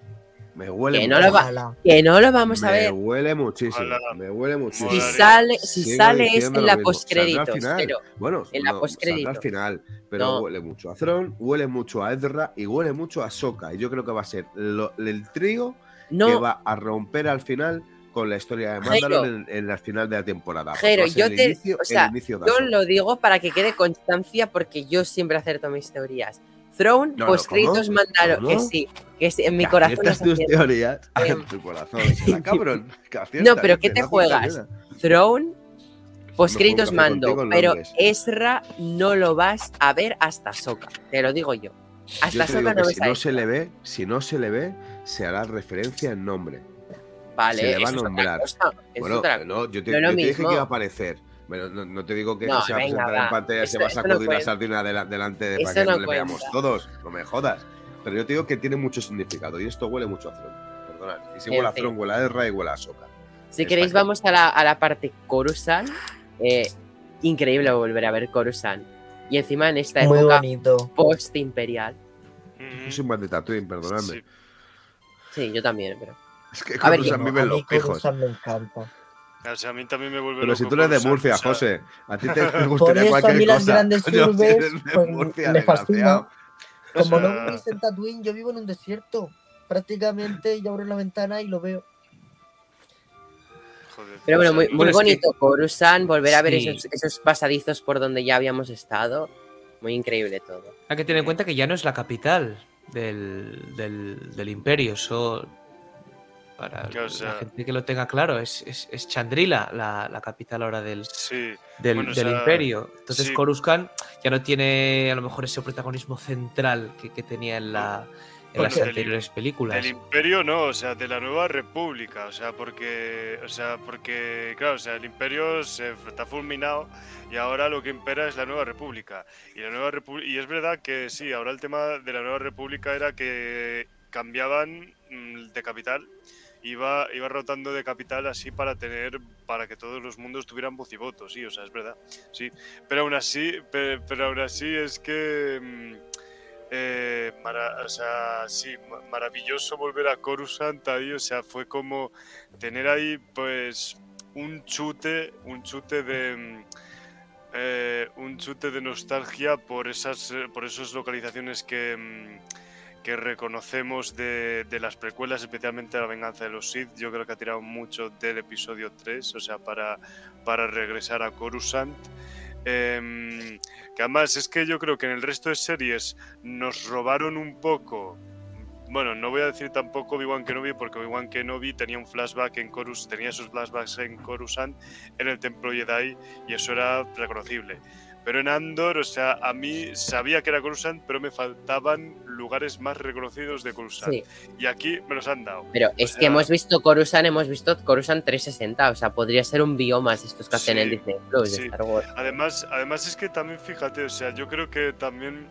Me huele Que mucho. no lo va-. Que no lo vamos a me ver. huele muchísimo. Me huele muchísimo. Si sale, si Sigo sale es en la postcréditos, pero Bueno, en la no, postcrédito. saldrá al final, pero No. huele mucho a Thron, huele mucho a Ezra y huele mucho a Soka. Y yo creo que va a ser lo- el trío que no, va a romper al final con la historia de Jairo. Mandalor en, en el final de la temporada. ser yo el te- inicio- o sea, yo lo digo para que quede constancia porque yo siempre acerto mis teorías. Throne, No, no, postcréditos ¿cómo? Mandalor, que sí, que sí, en mi corazón tus teorías en tu corazón. será cabrón. No, pero ¿qué te no juegas? Throne, juego mando, pero. Ezra no lo vas a ver hasta Soka, te lo digo yo. Yo Hasta Soka que no si ves a no se le ve, si no se le ve, se hará referencia en nombre. Vale, se le va a eso es otra nombrar. Bueno, no, yo te, No yo te dije que iba a aparecer. Pero no, no te digo que No, se va a presentar en va. pantalla, se va a eso no sacudir la sardina dela- delante de para que no, le veamos todos. No me jodas. Pero yo te digo que tiene mucho significado y esto huele mucho a Throne. Perdonad. Y si En huele a fin. Throne, huele a Ezra y huele a Soka. Si queréis, vamos a la, a la parte Coruscant. Eh, increíble volver a ver Coruscant. Y encima en esta Muy época bonito. post-imperial. Yo soy más de Tatooine, perdonadme. Sí. Sí, yo también, pero. Es que A ver, Coruscant viven a los mí pijos. Me encanta. O sea, a mí también me vuelve Pero si tú eres de Murcia, José, a ti te Por gustaría eso a cualquier mí las cosa. grandes urbes eres de pues, Murcia, me fascinan. Como O no vivís en Tatooine, yo vivo en un desierto. Prácticamente yo abro la ventana y lo veo. joder, Pero bueno, muy, muy bonito Coruscant, volver a ver Sí. esos, esos pasadizos por donde ya habíamos estado. Muy increíble todo. Hay que tener en cuenta que ya no es la capital del, del, del imperio. Eso, para o sea- la gente que lo tenga claro, es, es, es Chandrila la, la capital ahora del, Sí, del, Bueno, o del sea, imperio. Entonces sí. Coruscant ya no tiene a lo mejor ese protagonismo central que, que tenía en, la, en Bueno, las del- anteriores películas. Del imperio no, o sea, de la nueva república, o sea, porque, o sea, porque, claro, o sea, el imperio se está fulminado y ahora lo que impera es la nueva república. Y la nueva repu- y es verdad que sí, ahora el tema de la nueva república era que cambiaban mm, de capital, iba, iba rotando de capital así para tener, para que todos los mundos tuvieran voz y voto, sí, o sea, es verdad, sí. Pero aún así, pe- pero, aún así es que mm, eh, o sea, sí, ma- maravilloso volver a Coruscant ahí, o sea, fue como tener ahí, pues, un chute, un chute de, mm, eh, un chute de nostalgia por esas, eh, por esas localizaciones que, mm, que reconocemos de, de las precuelas, especialmente La venganza de los Sith. Yo creo que ha tirado mucho del episodio 3, o sea, para, para regresar a Coruscant. Em, que además es que yo creo que en el resto de series nos robaron un poco. Bueno, no voy a decir tampoco Obi-Wan Kenobi porque Obi-Wan Kenobi tenía un flashback en Corus, tenía sus flashbacks en Coruscant en el Templo Jedi y eso era reconocible. Pero en Andor, o sea, a mí sabía que era Coruscant, pero me faltaban lugares más reconocidos de Coruscant. Sí, Y aquí me los han dado. pero es que hemos visto Coruscant, hemos visto Coruscant 360. O sea, podría ser un biomas estos que hacen Sí, en Disney Plus sí. de Star Wars. Además, además es que también fíjate, o sea, yo creo que también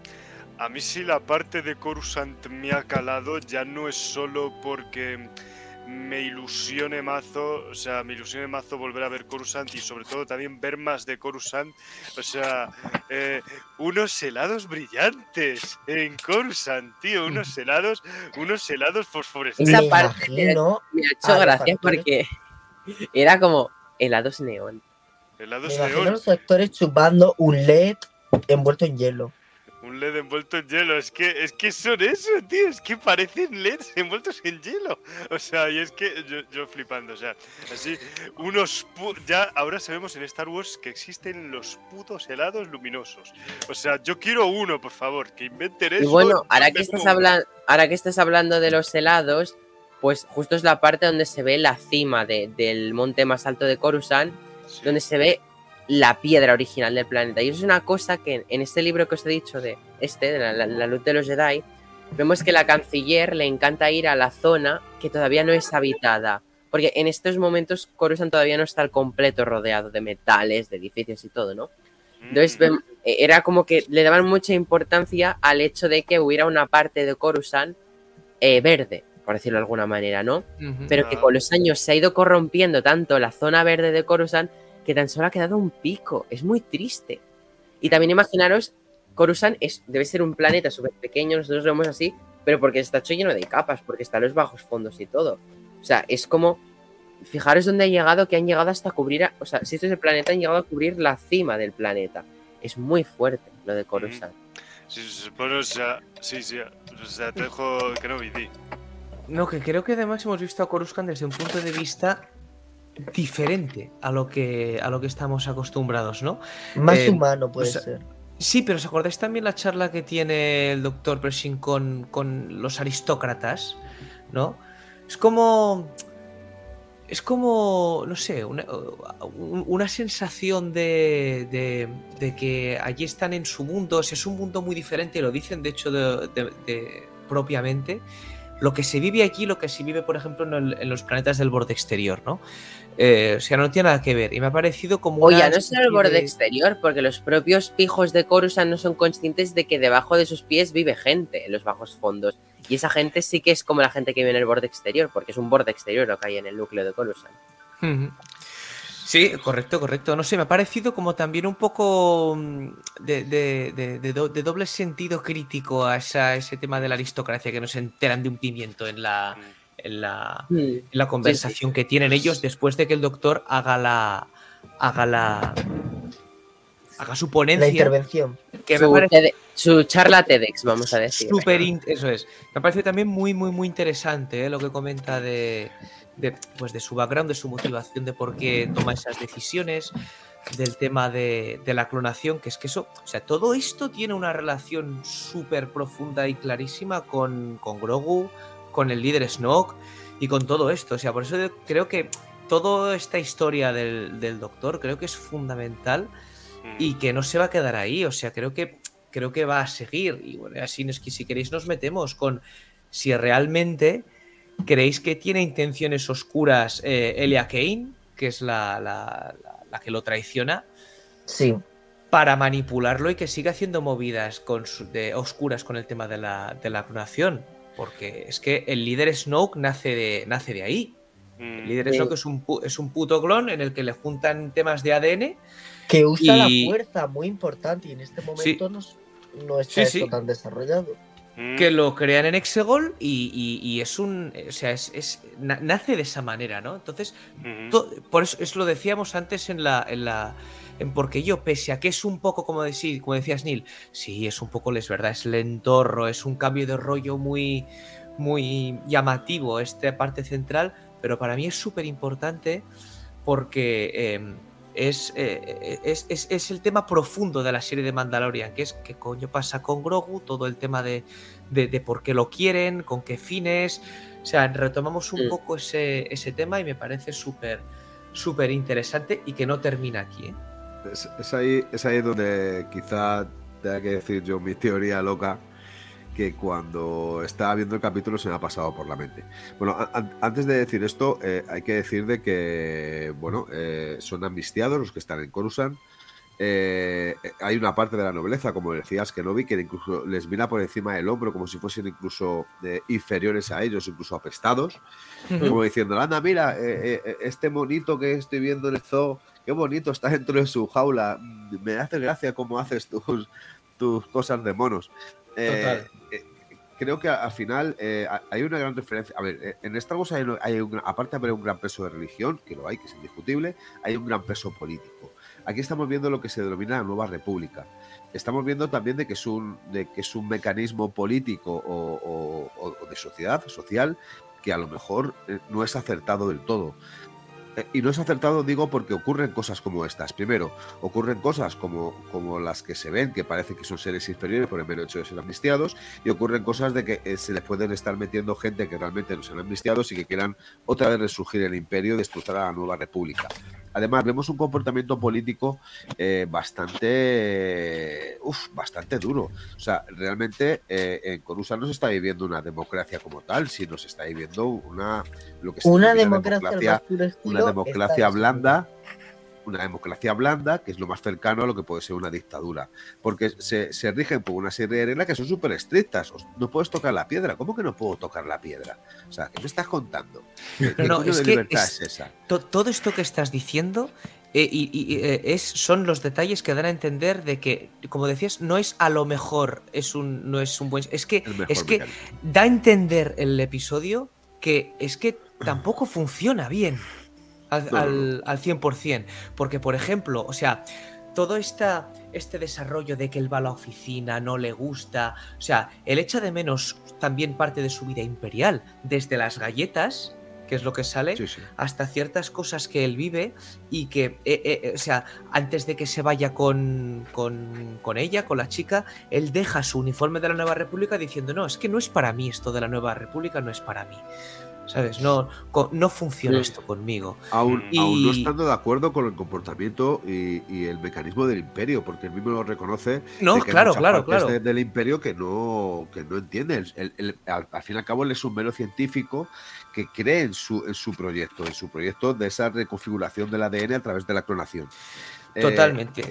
a mí sí la parte de Coruscant me ha calado, ya no es solo porque me ilusione mazo, o sea, me ilusione mazo volver a ver Coruscant y sobre todo también ver más de Coruscant, o sea, eh, unos helados brillantes en Coruscant, tío, unos helados, unos helados fosforescentes. Esa me parte imagino, Me ha hecho Ah, gracia porque era como helados neón. me Helados imagino a neón, los actores chupando un LED envuelto en hielo. Un LED envuelto en hielo. Es que, es que son eso, tío. Es que parecen LEDs envueltos en hielo. O sea, y es que yo, yo flipando. O sea, así, unos. Ya ahora sabemos en Star Wars que existen los putos helados luminosos. O sea, yo quiero uno, por favor, que inventen eso. Y bueno, ahora que, estás hablando, ahora que estás hablando de los helados, pues justo es la parte donde se ve la cima del monte más alto de Coruscant, donde se ve la piedra original del planeta. Y eso es una cosa que en este libro que os he dicho de este, de la, luz de los Jedi, vemos que la canciller le encanta ir a la zona que todavía no es habitada. Porque en estos momentos Coruscant todavía no está al completo rodeado de metales, de edificios y todo, ¿no? Entonces mm. era como que le daban mucha importancia al hecho de que hubiera una parte de Coruscant eh, verde, por decirlo de alguna manera, ¿no? Pero que con los años se ha ido corrompiendo tanto la zona verde de Coruscant que tan solo ha quedado un pico. Es muy triste. Y también imaginaros, Coruscant es, debe ser un planeta súper pequeño, nosotros lo vemos así, pero porque está hecho lleno de capas, porque están los bajos fondos y todo. O sea, es como, fijaros dónde han llegado, que han llegado hasta cubrir, o sea, si esto es el planeta, han llegado a cubrir la cima del planeta. Es muy fuerte lo de Coruscant. Sí, o sea, sí, sí, o sea, te dejo que no vi. No, que creo que además hemos visto a Coruscant desde un punto de vista diferente a lo que, a lo que estamos acostumbrados, ¿no? Más eh, humano puede ser. Sí, pero ¿os acordáis también la charla que tiene el doctor Pershing con, con los aristócratas? ¿No? Es como. Es como, no sé, una, una sensación de, de, de, que allí están en su mundo, o sea, es un mundo muy diferente, lo dicen de hecho de, propiamente, lo que se vive aquí, lo que se vive, por ejemplo, en, los planetas del borde exterior, ¿no? Eh, o sea, no tiene nada que ver. Y me ha parecido como. O ya no es el borde exterior, porque los propios pijos de Coruscant no son conscientes de que debajo de sus pies vive gente en los bajos fondos. Y esa gente sí que es como la gente que vive en el borde exterior, porque es un borde exterior lo que hay en el núcleo de Coruscant. Sí, correcto, correcto. No sé, me ha parecido como también un poco mm, de, doble sentido crítico a ese tema de la aristocracia que no se enteran de un pimiento en la, mm. En la, mm. conversación que tienen ellos después de que el doctor haga la. haga la. haga su ponencia. La intervención. su, charla TEDx, vamos a decir. Super, eso es. Me ha parecido también muy, muy, muy interesante ¿eh? lo que comenta de de, pues de su background, de su motivación, de por qué toma esas decisiones, del tema de, la clonación, que es que eso, o sea, todo esto tiene una relación súper profunda y clarísima con, con Grogu, con el líder Snoke y con todo esto. O sea, por eso creo que toda esta historia del, del Doctor creo que es fundamental y que no se va a quedar ahí. O sea, creo que, creo que va a seguir. Y bueno, así es que si queréis nos metemos con si realmente ¿Creéis que tiene intenciones oscuras eh, Elia Kane, que es la, la, que lo traiciona? Sí. Para manipularlo y que siga haciendo movidas con de, oscuras con el tema de la, de la clonación. Porque es que el líder Snoke nace de, nace de ahí. El mm. líder Snoke es un, es un puto clon en el que le juntan temas de ADN. Que usa la fuerza, muy importante, y en este momento no, no, está tan desarrollado que lo crean en Exegol y, es un. O sea, es, nace de esa manera, ¿no? Entonces, por eso, lo decíamos antes en la. En la porque yo, pese a que es un poco, como, decir, como decías, Neil, sí, es un poco, es verdad, es lentorro, es un cambio de rollo muy, muy llamativo, esta parte central, pero para mí es súper importante porque. Em, eh, es, es, el tema profundo de la serie de Mandalorian, que es qué coño pasa con Grogu, todo el tema de, de, por qué lo quieren, con qué fines. O sea, retomamos un poco ese, ese, tema y me parece súper súper interesante y que no termina aquí. ¿eh? Es, ahí, es ahí donde quizá tenga que decir yo mi teoría loca que cuando estaba viendo el capítulo se me ha pasado por la mente. Bueno, antes de decir esto, eh, hay que decir de que, bueno, eh, son amnistiados los que están en Coruscant. Eh, hay una parte de la nobleza, como decías, que no vi, que incluso les mira por encima del hombro como si fuesen incluso inferiores a ellos, incluso apestados, como diciendo, anda, mira, este monito que estoy viendo en el zoo, qué bonito está dentro de su jaula, me hace gracia cómo haces tus, tus cosas de monos. Total creo que al final eh, hay una gran referencia. A ver, eh, en Star Wars hay, un, aparte de haber un gran peso de religión, que lo hay, que es indiscutible, hay un gran peso político. Aquí estamos viendo lo que se denomina la nueva república. Estamos viendo también de que es un, de que es un mecanismo político o, de sociedad, social, que a lo mejor eh, no es acertado del todo. Eh, y no es acertado, digo, porque ocurren cosas como estas. Primero, ocurren cosas como, como las que se ven, que parece que son seres inferiores por el mero hecho de ser amnistiados, y ocurren cosas de que eh, se les pueden estar metiendo gente que realmente no sean amnistiados y que quieran otra vez resurgir el imperio y destrozar a la nueva república. Además, vemos un comportamiento político eh, bastante, uf, bastante duro. O sea, realmente en Corusa no se está viviendo una democracia como tal, sino se está viviendo una, lo que una democracia, democracia una democracia blanda, una democracia blanda, que es lo más cercano a lo que puede ser una dictadura. Porque se, rigen por una serie de reglas que son súper estrictas. No puedes tocar la piedra. ¿Cómo que no puedo tocar la piedra? O sea, ¿qué me estás contando? no, es que esa? todo esto que estás diciendo eh, y, eh, es, son los detalles que dan a entender de que, como decías, no es a lo mejor, es un, no es un buen. Es que, es que da a entender el episodio que es que tampoco funciona bien al, al, 100%. Porque, por ejemplo, o sea, todo esta, este desarrollo de que él va a la oficina, no le gusta, o sea, él echa de menos también parte de su vida imperial, desde las galletas, que es lo que sale, hasta ciertas cosas que él vive y que, eh, eh, o sea, antes de que se vaya con, con, con, ella, con la chica, él deja su uniforme de la Nueva República diciendo, no, es que no es para mí esto de la Nueva República, no es para mí. ¿Sabes? No, no funciona esto conmigo. Aún, no estando de acuerdo con el comportamiento y, el mecanismo del imperio, porque él mismo lo reconoce. No, claro, claro, claro. del imperio que no, que no entiende. al, fin y al cabo, él es un mero científico que cree en su, en su proyecto, en su proyecto de esa reconfiguración del ADN a través de la clonación. Eh, Totalmente.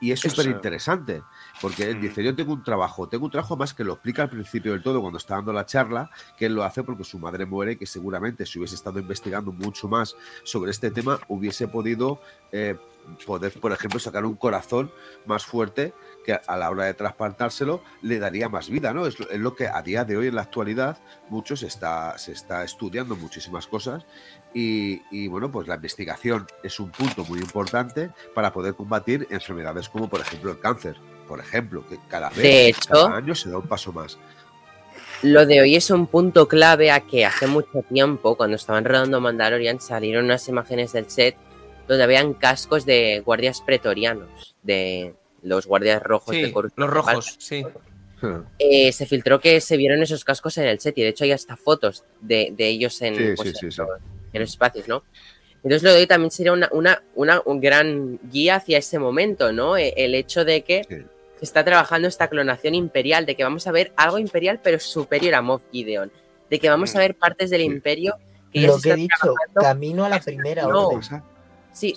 y, es súper interesante, porque él dice, yo tengo un trabajo, tengo un trabajo más que lo explica al principio del todo cuando está dando la charla, que él lo hace porque su madre muere, que seguramente si hubiese estado investigando mucho más sobre este tema, hubiese podido eh, poder, por ejemplo, sacar un corazón más fuerte que a la hora de trasplantárselo le daría más vida, ¿no? Es, lo que a día de hoy en la actualidad muchos se está, se está estudiando muchísimas cosas y, bueno, pues la investigación es un punto muy importante para poder combatir enfermedades como por ejemplo el cáncer, por ejemplo, que cada vez, cada año se da un paso más. Lo de hoy es un punto clave a que hace mucho tiempo, cuando estaban rodando Mandalorian, salieron unas imágenes del set donde habían cascos de guardias pretorianos, de los guardias rojos de Los rojos, sí. Eh, se filtró que se vieron esos cascos en el set y de hecho hay hasta fotos de, ellos en, pues, en los espacios, ¿no? Entonces lo de hoy también sería una, una, una un gran guía hacia ese momento, ¿no? E, el hecho de que se está trabajando esta clonación imperial, de que vamos a ver algo imperial pero superior a Moff Gideon, de que vamos a ver partes del imperio que Lo que he dicho, camino a la primera orden. Sí,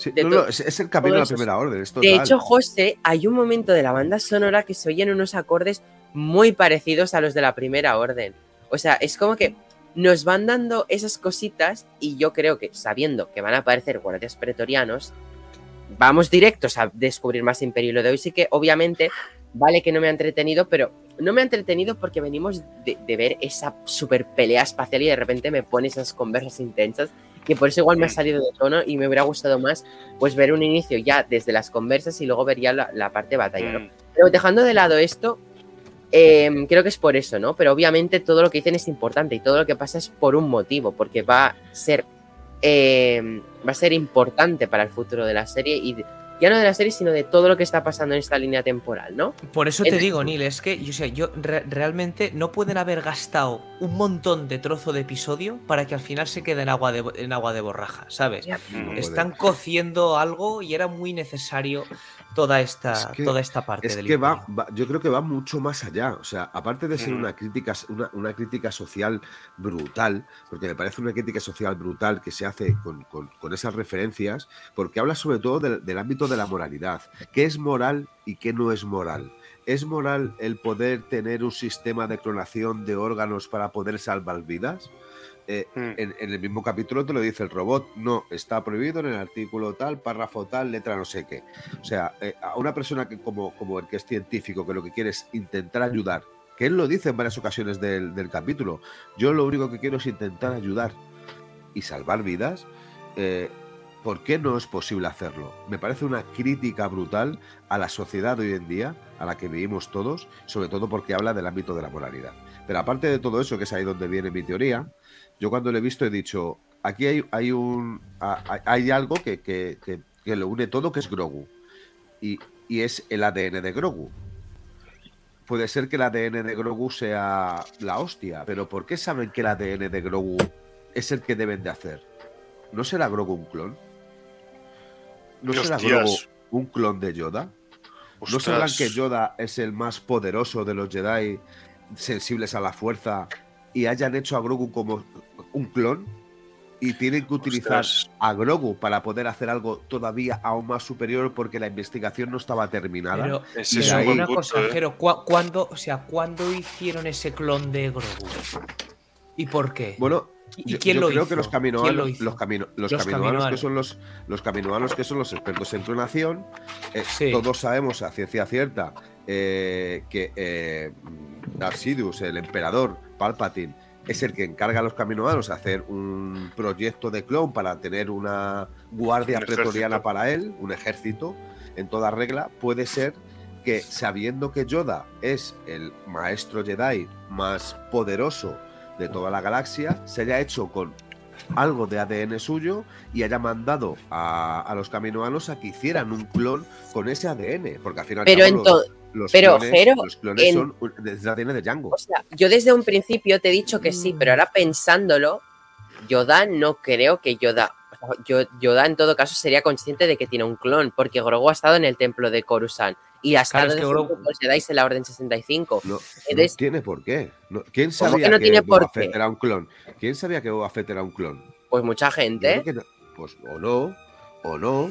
es, el camino a la primera orden. de hecho, José, hay un momento de la banda sonora que se oyen unos acordes muy parecidos a los de la primera orden. O sea, es como que nos van dando esas cositas y yo creo que sabiendo que van a aparecer guardias pretorianos, vamos directos a descubrir más Imperio. Lo de hoy sí que obviamente vale que no me ha entretenido, pero no me ha entretenido porque venimos de, ver esa super pelea espacial y de repente me pone esas conversas intensas que por eso igual me ha salido de tono y me hubiera gustado más pues ver un inicio ya desde las conversas y luego ver ya la, parte de batalla. Mm. Pero dejando de lado esto, Em, creo que es por eso, ¿no? Pero obviamente todo lo que dicen es importante y todo lo que pasa es por un motivo, porque va a ser, em, va a ser importante para el futuro de la serie y ya no de la serie, sino de todo lo que está pasando en esta línea temporal, ¿no? Por eso te digo, Neil, es que yo, sé, yo realmente no pueden haber gastado un montón de trozo de episodio para que al final se quede en agua de, en agua de borraja, ¿sabes? Están cociendo algo y era muy necesario toda esta, toda esta parte es que va, yo creo que va mucho más allá. O sea, aparte de ser una crítica, una, crítica social brutal, porque me parece una crítica social brutal que se hace con, esas referencias, porque habla sobre todo del, ámbito de la moralidad. ¿Qué es moral y qué no es moral? ¿Es moral el poder tener un sistema de clonación de órganos para poder salvar vidas? Eh, hmm. en, el mismo capítulo te lo dice el robot, no, está prohibido en el artículo tal, párrafo tal, letra no sé qué. O sea, eh, a una persona que como, como el que es científico, que lo que quiere es intentar ayudar, que él lo dice en varias ocasiones del, capítulo, yo lo único que quiero es intentar ayudar y salvar vidas, eh, ¿por qué no es posible hacerlo? Me parece una crítica brutal a la sociedad de hoy en día, a la que vivimos todos, sobre todo porque habla del ámbito de la moralidad. Pero aparte de todo eso, que es ahí donde viene mi teoría, yo cuando lo he visto he dicho, aquí hay, hay un, hay algo que, que- que- que lo une todo, que es Grogu. Y, y es el ADN de Grogu. Puede ser que el ADN de Grogu sea la hostia, pero ¿por qué saben que el ADN de Grogu es el que deben de hacer? ¿No será Grogu un clon? ¿No será. Grogu un clon de Yoda? ¿No sabrán que Yoda es el más poderoso de los Jedi sensibles a la fuerza y hayan hecho a Grogu como un clon? Y tienen que utilizar Ostras. a Grogu para poder hacer algo todavía aún más superior porque la investigación no estaba terminada. Pero, Ese Y pero ahí- una punto, cosa, ¿eh? Jero, ¿cu- ¿cuándo, o sea, ¿cuándo hicieron ese clon de Grogu? ¿Y por qué? Bueno, ¿Y yo, quién yo lo creo hizo? que los ¿Quién lo caminoanos, los, camino, los Los caminoanos que son los, los caminoanos que son los expertos en clonación, eh, Sí. todos sabemos a ciencia cierta eh, que eh, Darth Sidious, el emperador Palpatine, es el que encarga a los caminoanos a hacer un proyecto de clon para tener una guardia Un pretoriana para él, un ejército en toda regla. Puede ser que sabiendo que Yoda es el maestro Jedi más poderoso de toda la galaxia, se haya hecho con algo de ADN suyo y haya mandado a, a los caminoanos a que hicieran un clon con ese ADN, porque al final Pero entonces, los, pero, clones, Jero, los clones en- son ADN de Django. o sea, yo desde un principio te he dicho que sí, pero ahora pensándolo, Yoda no creo que Yoda. o sea, Yo- Yoda en todo caso sería consciente de que tiene un clon, porque Grogu ha estado en el templo de Coruscant y ha estado Claro, es que Grogu- Jedi en la Orden 65. No, no tiene por qué. No- ¿Quién ¿Cómo sabía que no tiene Boba por Fett qué? era un clon? ¿Quién sabía que Boba Fett era un clon? Pues mucha gente. que. Pues o no, o no.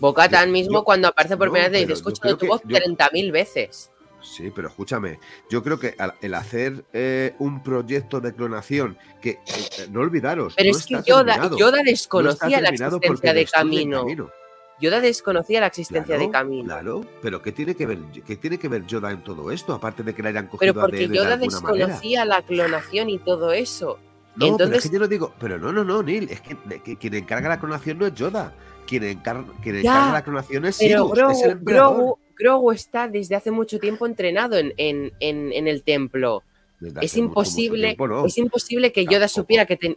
Bocatan mismo yo- cuando aparece por no, primera vez dice, escucho tu voz que yo- 30.000 veces. Sí, pero escúchame, yo creo que el hacer eh, un proyecto de clonación, que eh, no olvidaros, Pero no es que Yoda, Yoda no desconocía la existencia de Camino. Yoda desconocía la existencia Claro, de Camino. Claro, pero ¿qué tiene que ver qué tiene que ver Yoda en todo esto? Aparte de que le hayan cogido Pero porque de Yoda manera. desconocía la clonación y todo eso. No, pero es que yo no digo, pero no, no, no, Neil, es que, que quien encarga la clonación no es Yoda. Quien, encar- quien Ya, encarga la clonación es Pero es el Grogu, está desde hace mucho tiempo entrenado en, en- en- en el templo. Es imposible, tiempo, no. es imposible que Yoda Tampoco. supiera que ten...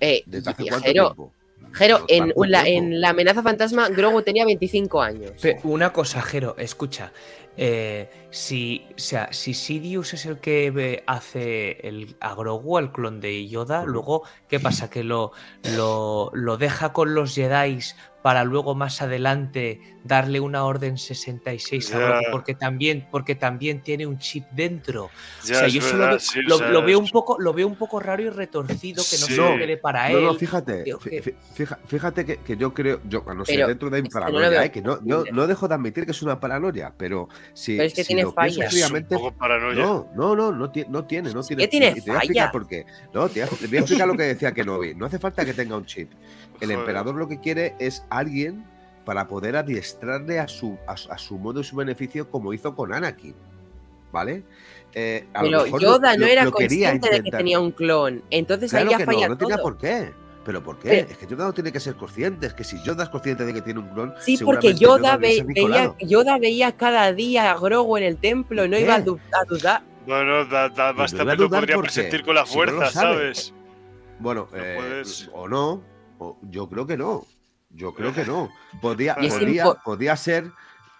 Eh, ¿Desde hace tiempo? Jero, en, la, tiempo. en la amenaza fantasma, Grogu tenía 25 años. Una cosa, Jero, escucha. eh, si, o sea, si Sidious es el que hace el, a Grogu, el clon de Yoda, luego, ¿qué pasa? ¿Que lo, lo, lo deja con los Jedi para luego más adelante darle una orden 66 a. Grogu? Porque también, porque también tiene un chip dentro. Ya o sea, yo eso lo, verdad, veo- sí, lo- sea, lo veo un poco, lo veo un poco raro y retorcido que no Sí. se lo quede para No, él. no, fíjate, que- fíjate que, que yo creo, yo no sé, Pero dentro de mi es que no lo paranoia, veo eh, que no, no, dejo de admitir que es una paranoia, pero si, Pero es que si tiene lo fallas. es un fríamente, poco paranoia. no, no, no, no, no tiene, no tiene. que tiene y te voy a explicar por qué. No, te voy a, te voy a explicar lo que decía Kenobi. No hace falta que tenga un chip. El Joder. emperador lo que quiere es alguien para poder adiestrarle a su, a, su- a su modo y su beneficio, como hizo con Anakin. ¿Vale? Eh, a lo Pero lo- Yoda no era lo consciente de que tenía un clon. Entonces Claro ahí ya que falla no, no tenía por qué. ¿Pero por qué? Pero- es que Yoda no tiene que ser consciente. Es que si Yoda es consciente de que tiene un clon. Sí, porque Yoda, ve- veía. Yoda veía cada día a Grogu en el templo, no ¿Qué? iba a, du- a dudar. Bueno, da, da bastante lo podría presentir con la si no lo fuerza, sabe. ¿sabes? Bueno, No eh, o no. Yo creo que no. Yo creo que no. Podía, impo- podía ser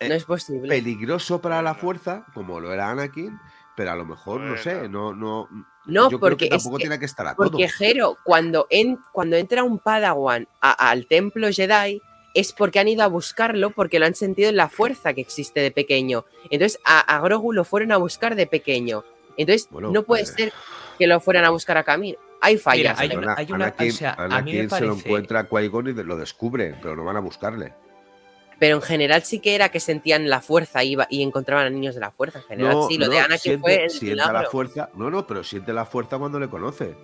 eh, No es posible. peligroso para la fuerza, como lo era Anakin, pero a lo mejor, no sé, no, no. No, yo creo porque es tampoco que- tiene que estar a todo. Porque Jero, cuando, en, cuando entra un Padawan a- al templo Jedi, es porque han ido a buscarlo, porque lo han sentido en la fuerza que existe de pequeño. Entonces, a, a Grogu lo fueron a buscar de pequeño. Entonces, Bueno, no puede pues- ser que lo fueran a buscar a Camino. Hay fallas. hay ahí. una- Ana- una- Anakin, o sea, a mí me Anakin se lo encuentra a Qui-Gon y lo descubre, pero no van a buscarle. Pero en general sí que era que sentían la fuerza iba, y encontraban a niños de la fuerza. En general sí, lo de Anakin siente, fue el siente la fuerza. No, no, pero siente la fuerza cuando le conoce.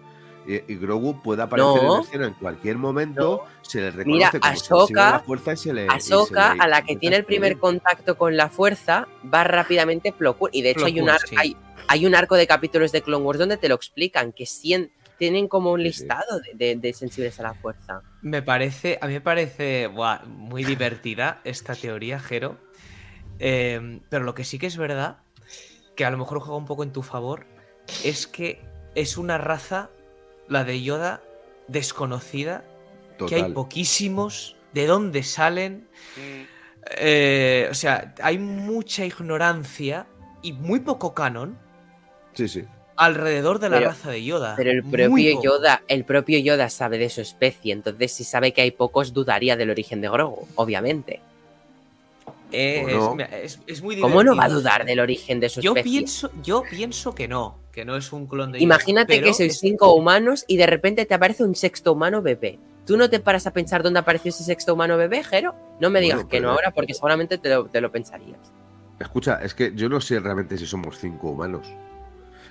Y, y Grogu puede aparecer No. en escena en cualquier momento, se le reconoce Mira, como Ahsoka- a la fuerza y se le. y se Ahsoka, le a la que tiene el primer explodir. contacto con la fuerza, va rápidamente Plo. Y de hecho Plo hay un, Koon, ar- sí. hay, hay un arco de capítulos de Clone Wars donde te lo explican, que sien- tienen como un listado de, de- de sensibles a la fuerza. Me parece, a mí me parece buah, muy divertida esta teoría, Jero. Eh, pero lo que sí que es verdad, que a lo mejor juega un poco en tu favor, es que es una raza, la de Yoda, desconocida, que hay Total. poquísimos, de dónde salen. Mm, eh, o sea, hay mucha ignorancia y muy poco canon Sí, sí. Alrededor de la Pero- raza de Yoda. Pero el propio. Yoda, el propio Yoda sabe de su especie, entonces si sabe que hay pocos, dudaría del origen de Grogu, obviamente. Eh, ¿O es, no? mira, es- es muy ¿Cómo no va a dudar del origen de su Yo especie? pienso, yo pienso que no, que no es un clon de Yoda, Imagínate que sois es- cinco humanos y de repente te aparece un sexto humano bebé. ¿Tú no te paras a pensar dónde apareció ese sexto humano bebé, Jero? No me digas Bueno, que no ahora, porque seguramente te lo, te lo pensarías. Escucha, es que yo no sé realmente si somos cinco humanos.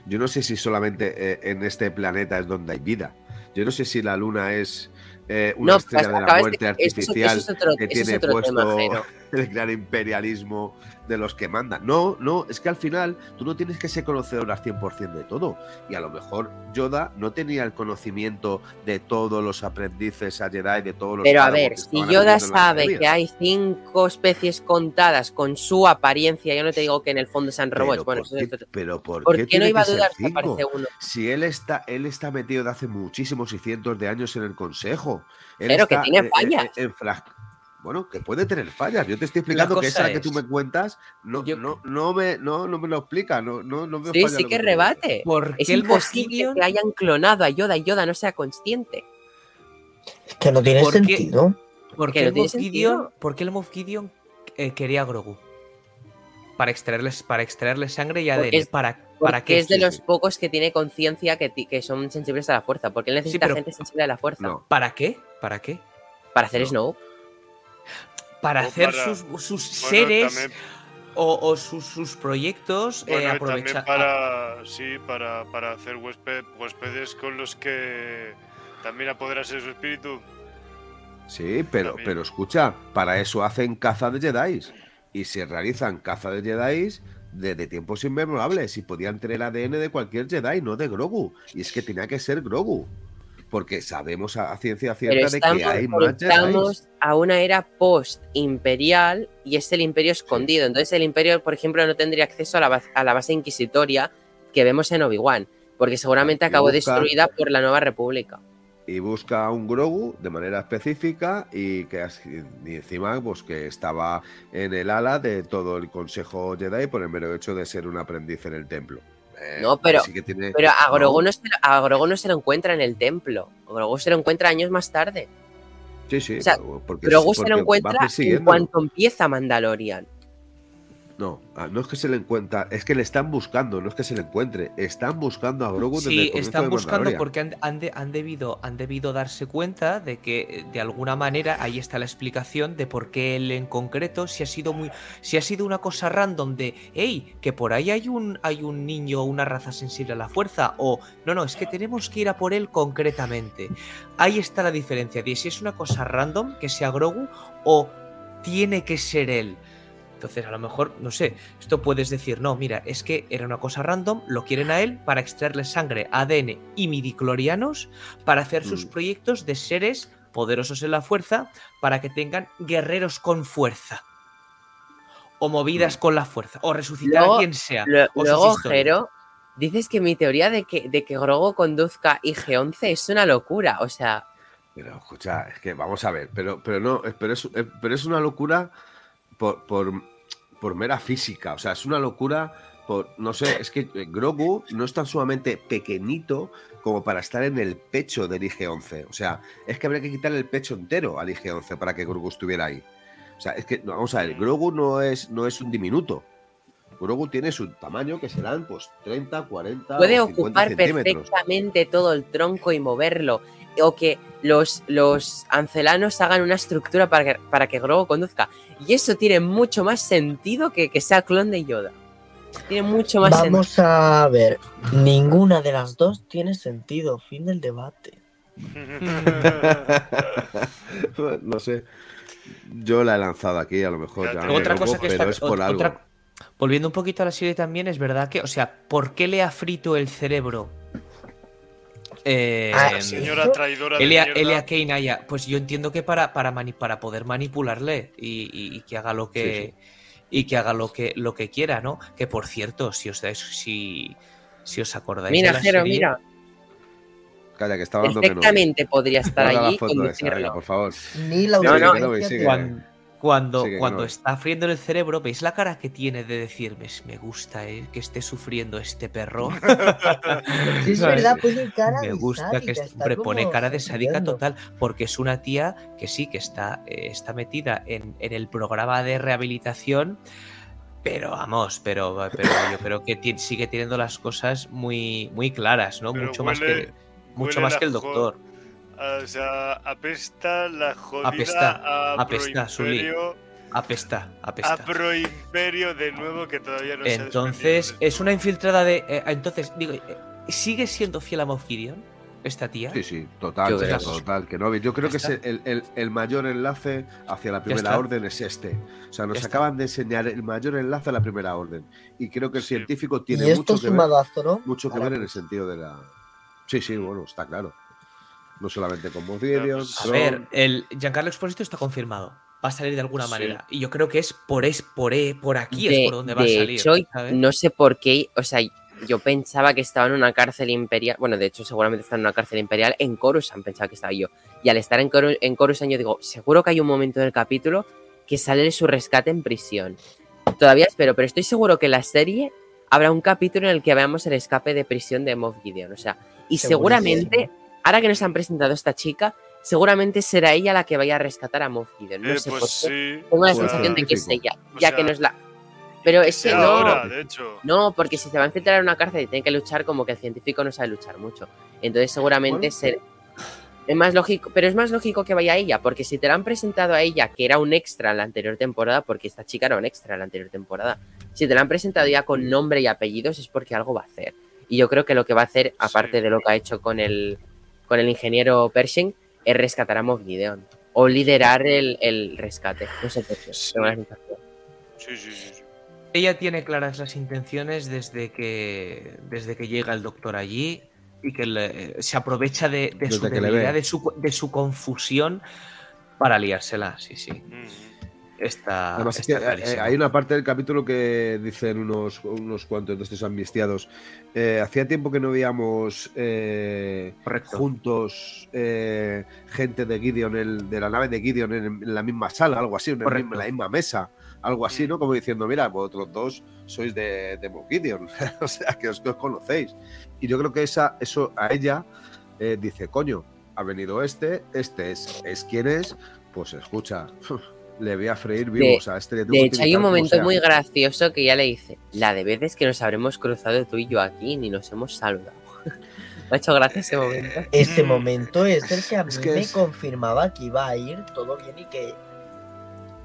Yo no sé si solamente eh, en este planeta es donde hay vida. Yo no sé si la luna es eh, una No, estrella de la de- muerte eso artificial eso es otro, que es tiene puesto tema. El gran imperialismo de los que mandan. No, no, es que al final tú no tienes que ser conocedor al 100% de todo. Y a lo mejor Yoda no tenía el conocimiento de todos los aprendices a Jedi, de todos los Pero a ver, si Yoda sabe que hay cinco especies contadas con su apariencia, yo no te digo que en el fondo sean Pero robots, bueno, ¿por eso qué- pero ¿por, ¿por qué qué no iba a dudar si aparece uno? Si él está, él está metido de hace muchísimos y cientos de años en el consejo. Él Pero que tiene eh, en Bueno, que puede tener fallas. Yo te estoy explicando que esa que tú es- me cuentas no, Yo- no, no, me, no, no me lo explica. No, no, no veo Sí, sí que rebate. ¿Por Es qué el imposible Moff que hayan clonado a Yoda y Yoda no sea consciente. Que no tiene sentido. ¿Por Que qué no el tiene Moff sentido. Gideon, por qué el Moff Gideon eh, quería a Grogu? Para extraerles, para extraerle sangre y ADN. Porque es- ¿Para, ¿Para Porque qué? es de los pocos que tiene conciencia que, que son sensibles a la fuerza. Porque él necesita pero- gente sensible a la fuerza. No, ¿Para qué? ¿Para qué? Para hacer No. Snow. Para O hacer para- sus, sus Bueno, seres también, o, o sus, sus proyectos eh, bueno, aprovechar. para, sí, para, para hacer huésped- huéspedes con los que también apoderarse su espíritu. sí, pero, También. pero escucha, para eso hacen caza de Jedi. Y se realizan caza de Jedi desde tiempos inmemorables. Y podían tener ADN de cualquier Jedi, no de Grogu. Y es que tenía que ser Grogu. Porque sabemos a, ciencia Pero cierta de que hay más estamos a una era post-imperial y es el imperio escondido. Entonces el imperio, por ejemplo, no tendría acceso a la, baz- a la base inquisitoria que vemos en Obi-Wan. Porque seguramente Y acabó busca- destruida por la nueva república. y busca a un Grogu de manera específica y que y encima pues que estaba en el ala de todo el Consejo Jedi por el mero hecho de ser un aprendiz en el templo. Eh, No, pero- sí que tiene- Pero a no, Grogu, no se, lo- a Grogu no se lo encuentra en el templo. Grogu se lo encuentra años más tarde. Sí, sí, o sea, pero porque, Grogu se lo encuentra en cuanto empieza Mandalorian. No, ah, no es que se le encuentra, es que le están buscando, no es que se le encuentre, están buscando a Grogu desde el Sí, están de buscando porque han, han de- han debido, han debido darse cuenta de que eh, de alguna manera ahí está la explicación de por qué él en concreto, si ha sido muy, si ha sido una cosa random de, hey, que por ahí hay un, hay un niño o una raza sensible a la fuerza, o no, no, es que tenemos que ir a por él concretamente. Ahí está la diferencia de si es una cosa random que sea Grogu o tiene que ser él. Entonces, a lo mejor, no sé, esto puedes decir, no, mira, es que era una cosa random, lo quieren a él para extraerle sangre, ADN y midiclorianos para hacer sus Mm. proyectos de seres poderosos en la fuerza para que tengan guerreros con fuerza. O movidas Mm. con la fuerza. O resucitar Luego- a quien sea. Lo- o sus Luego. Jero, dices que mi teoría de que, de que Grogu conduzca IG-11 es una locura. O sea, Pero escucha, es que vamos a ver, pero, pero no, pero es, pero es una locura por, por, por mera física, o sea, es una locura por, no sé, es que eh, Grogu no es tan sumamente pequeñito como para estar en el pecho del IG-11, o sea, es que habría que quitarle el pecho entero al IG-11 para que Grogu estuviera ahí. O sea, es que, vamos a ver, Grogu no es, no es un diminuto. Grogu tiene su tamaño que serán pues 30, 40 puede o 50 ocupar centímetros. perfectamente todo el tronco y moverlo. O que los, los ancelanos hagan una estructura para que, para que Grogu conduzca. Y eso tiene mucho más sentido que que sea clon de Yoda. Tiene mucho más sentido. Vamos a ver. Ninguna de las dos tiene sentido. Fin del debate. no sé. Yo la he lanzado aquí, a lo mejor. Ya, otra cosa que pero está. es por ot- algo. otra- volviendo un poquito a la serie también, es verdad que, o sea, ¿por qué le ha frito el cerebro Eh, Ah, La sí. señora traidora de Elia, mierda. Elia Keinaya, pues yo entiendo que para, para, mani- para poder manipularle y, y- y que haga lo que y que haga lo que lo que quiera, ¿no? Que por cierto, si os si, si os acordáis. Mira, de la Jero, serie- mira. Calla, que está. Perfectamente podría estar allí esa, venga, por favor. Ni la No, no. de- Cuando, cuando, cuando no. está friendo el cerebro, ¿veis la cara que tiene de decirme, me gusta eh, que esté sufriendo este perro? Sí, es verdad, pone cara me de gusta sádica, que siempre pone cara de sádica total, porque es una tía que sí, que está, eh, está metida en, en el programa de rehabilitación, pero vamos, pero, pero yo creo que sigue teniendo las cosas muy, muy claras, ¿no? Pero mucho más que mucho más que el jo- doctor. O sea, apesta la jodida Apesta, a apesta. Proimperio, Apesta, a apesta. Proimperio de nuevo que todavía no se ha Entonces, desprendido del es una infiltrada de. eh, entonces, digo, eh, ¿sigue siendo fiel a Moff Gideon? Esta tía. Sí, sí, total, Yo total. Que no, yo creo que es el, el- el mayor enlace hacia la primera orden es este. O sea, nos acaban de enseñar el mayor enlace a la primera orden. Y creo que el Sí. científico tiene Y esto mucho que, ver, a mucho que ver en el sentido de la. Sí, sí, bueno, está claro. No solamente con Moff Gideon, A Tron- ver, el Giancarlo Exposito está confirmado. Va a salir de alguna Sí. manera. Y yo creo que es por es por, e- por aquí es por donde va a de salir. hecho, ¿sabes? no sé por qué, o sea, yo pensaba que estaba en una cárcel imperial, bueno, de hecho seguramente está en una cárcel imperial, en Coruscant pensaba que estaba yo. Y al estar en, Coru- en Coruscant yo digo, seguro que hay un momento del capítulo que sale de su rescate en prisión. Todavía espero, pero estoy seguro que en la serie habrá un capítulo en el que veamos el escape de prisión de Moff Gideon, o sea, y seguramente, ahora que nos han presentado a esta chica, seguramente será ella la que vaya a rescatar a Moff Gideon. No Eh, sé pues por qué. sí. Tengo la sea, sensación de que es ella, O ya sea, que no es la... Pero es que no, ahora, de hecho. no, porque si se va a infiltrar en una cárcel y tiene que luchar, como que el científico no sabe luchar mucho. Entonces seguramente Bueno. ser- es más lógico, pero es más lógico que vaya ella, porque si te la han presentado a ella, que era un extra en la anterior temporada, porque esta chica era un extra en la anterior temporada, si te la han presentado ya con nombre y apellidos es porque algo va a hacer. Y yo creo que lo que va a hacer, aparte Sí. de lo que ha hecho con el, con el ingeniero Pershing, es rescatar a Moff Gideon. O liderar el, el rescate. No sé por qué. Sí. tengo la sensación. Sí, sí. Ella tiene claras las intenciones desde que, desde que llega el doctor allí y que le- se aprovecha de, de su debilidad, de su, de su confusión para liársela. Sí, sí. Mm. Además, es que está eh, clarísimo. hay una parte del capítulo que dicen unos, unos cuantos de estos amnistiados. eh, hacía tiempo que no veíamos eh, juntos eh, gente de Gideon, el, de la nave de Gideon en, en la misma sala, algo así, en, el la misma mesa, algo así, Mm. ¿no? Como diciendo, mira, vosotros dos sois de, de Gideon, o sea, que os, que os conocéis. Y yo creo que esa, eso a ella eh, dice, coño, ha venido este, este es, es quien es, pues escucha, le voy a freír vivo, De- o sea, este le tengo De hecho, hay un momento sea. muy gracioso que ya le dice, la de veces que nos habremos cruzado tú y yo aquí ni nos hemos saludado. Me ha hecho gracia ese momento. Ese momento es el que a mí Es que me es- confirmaba que iba a ir todo bien y que,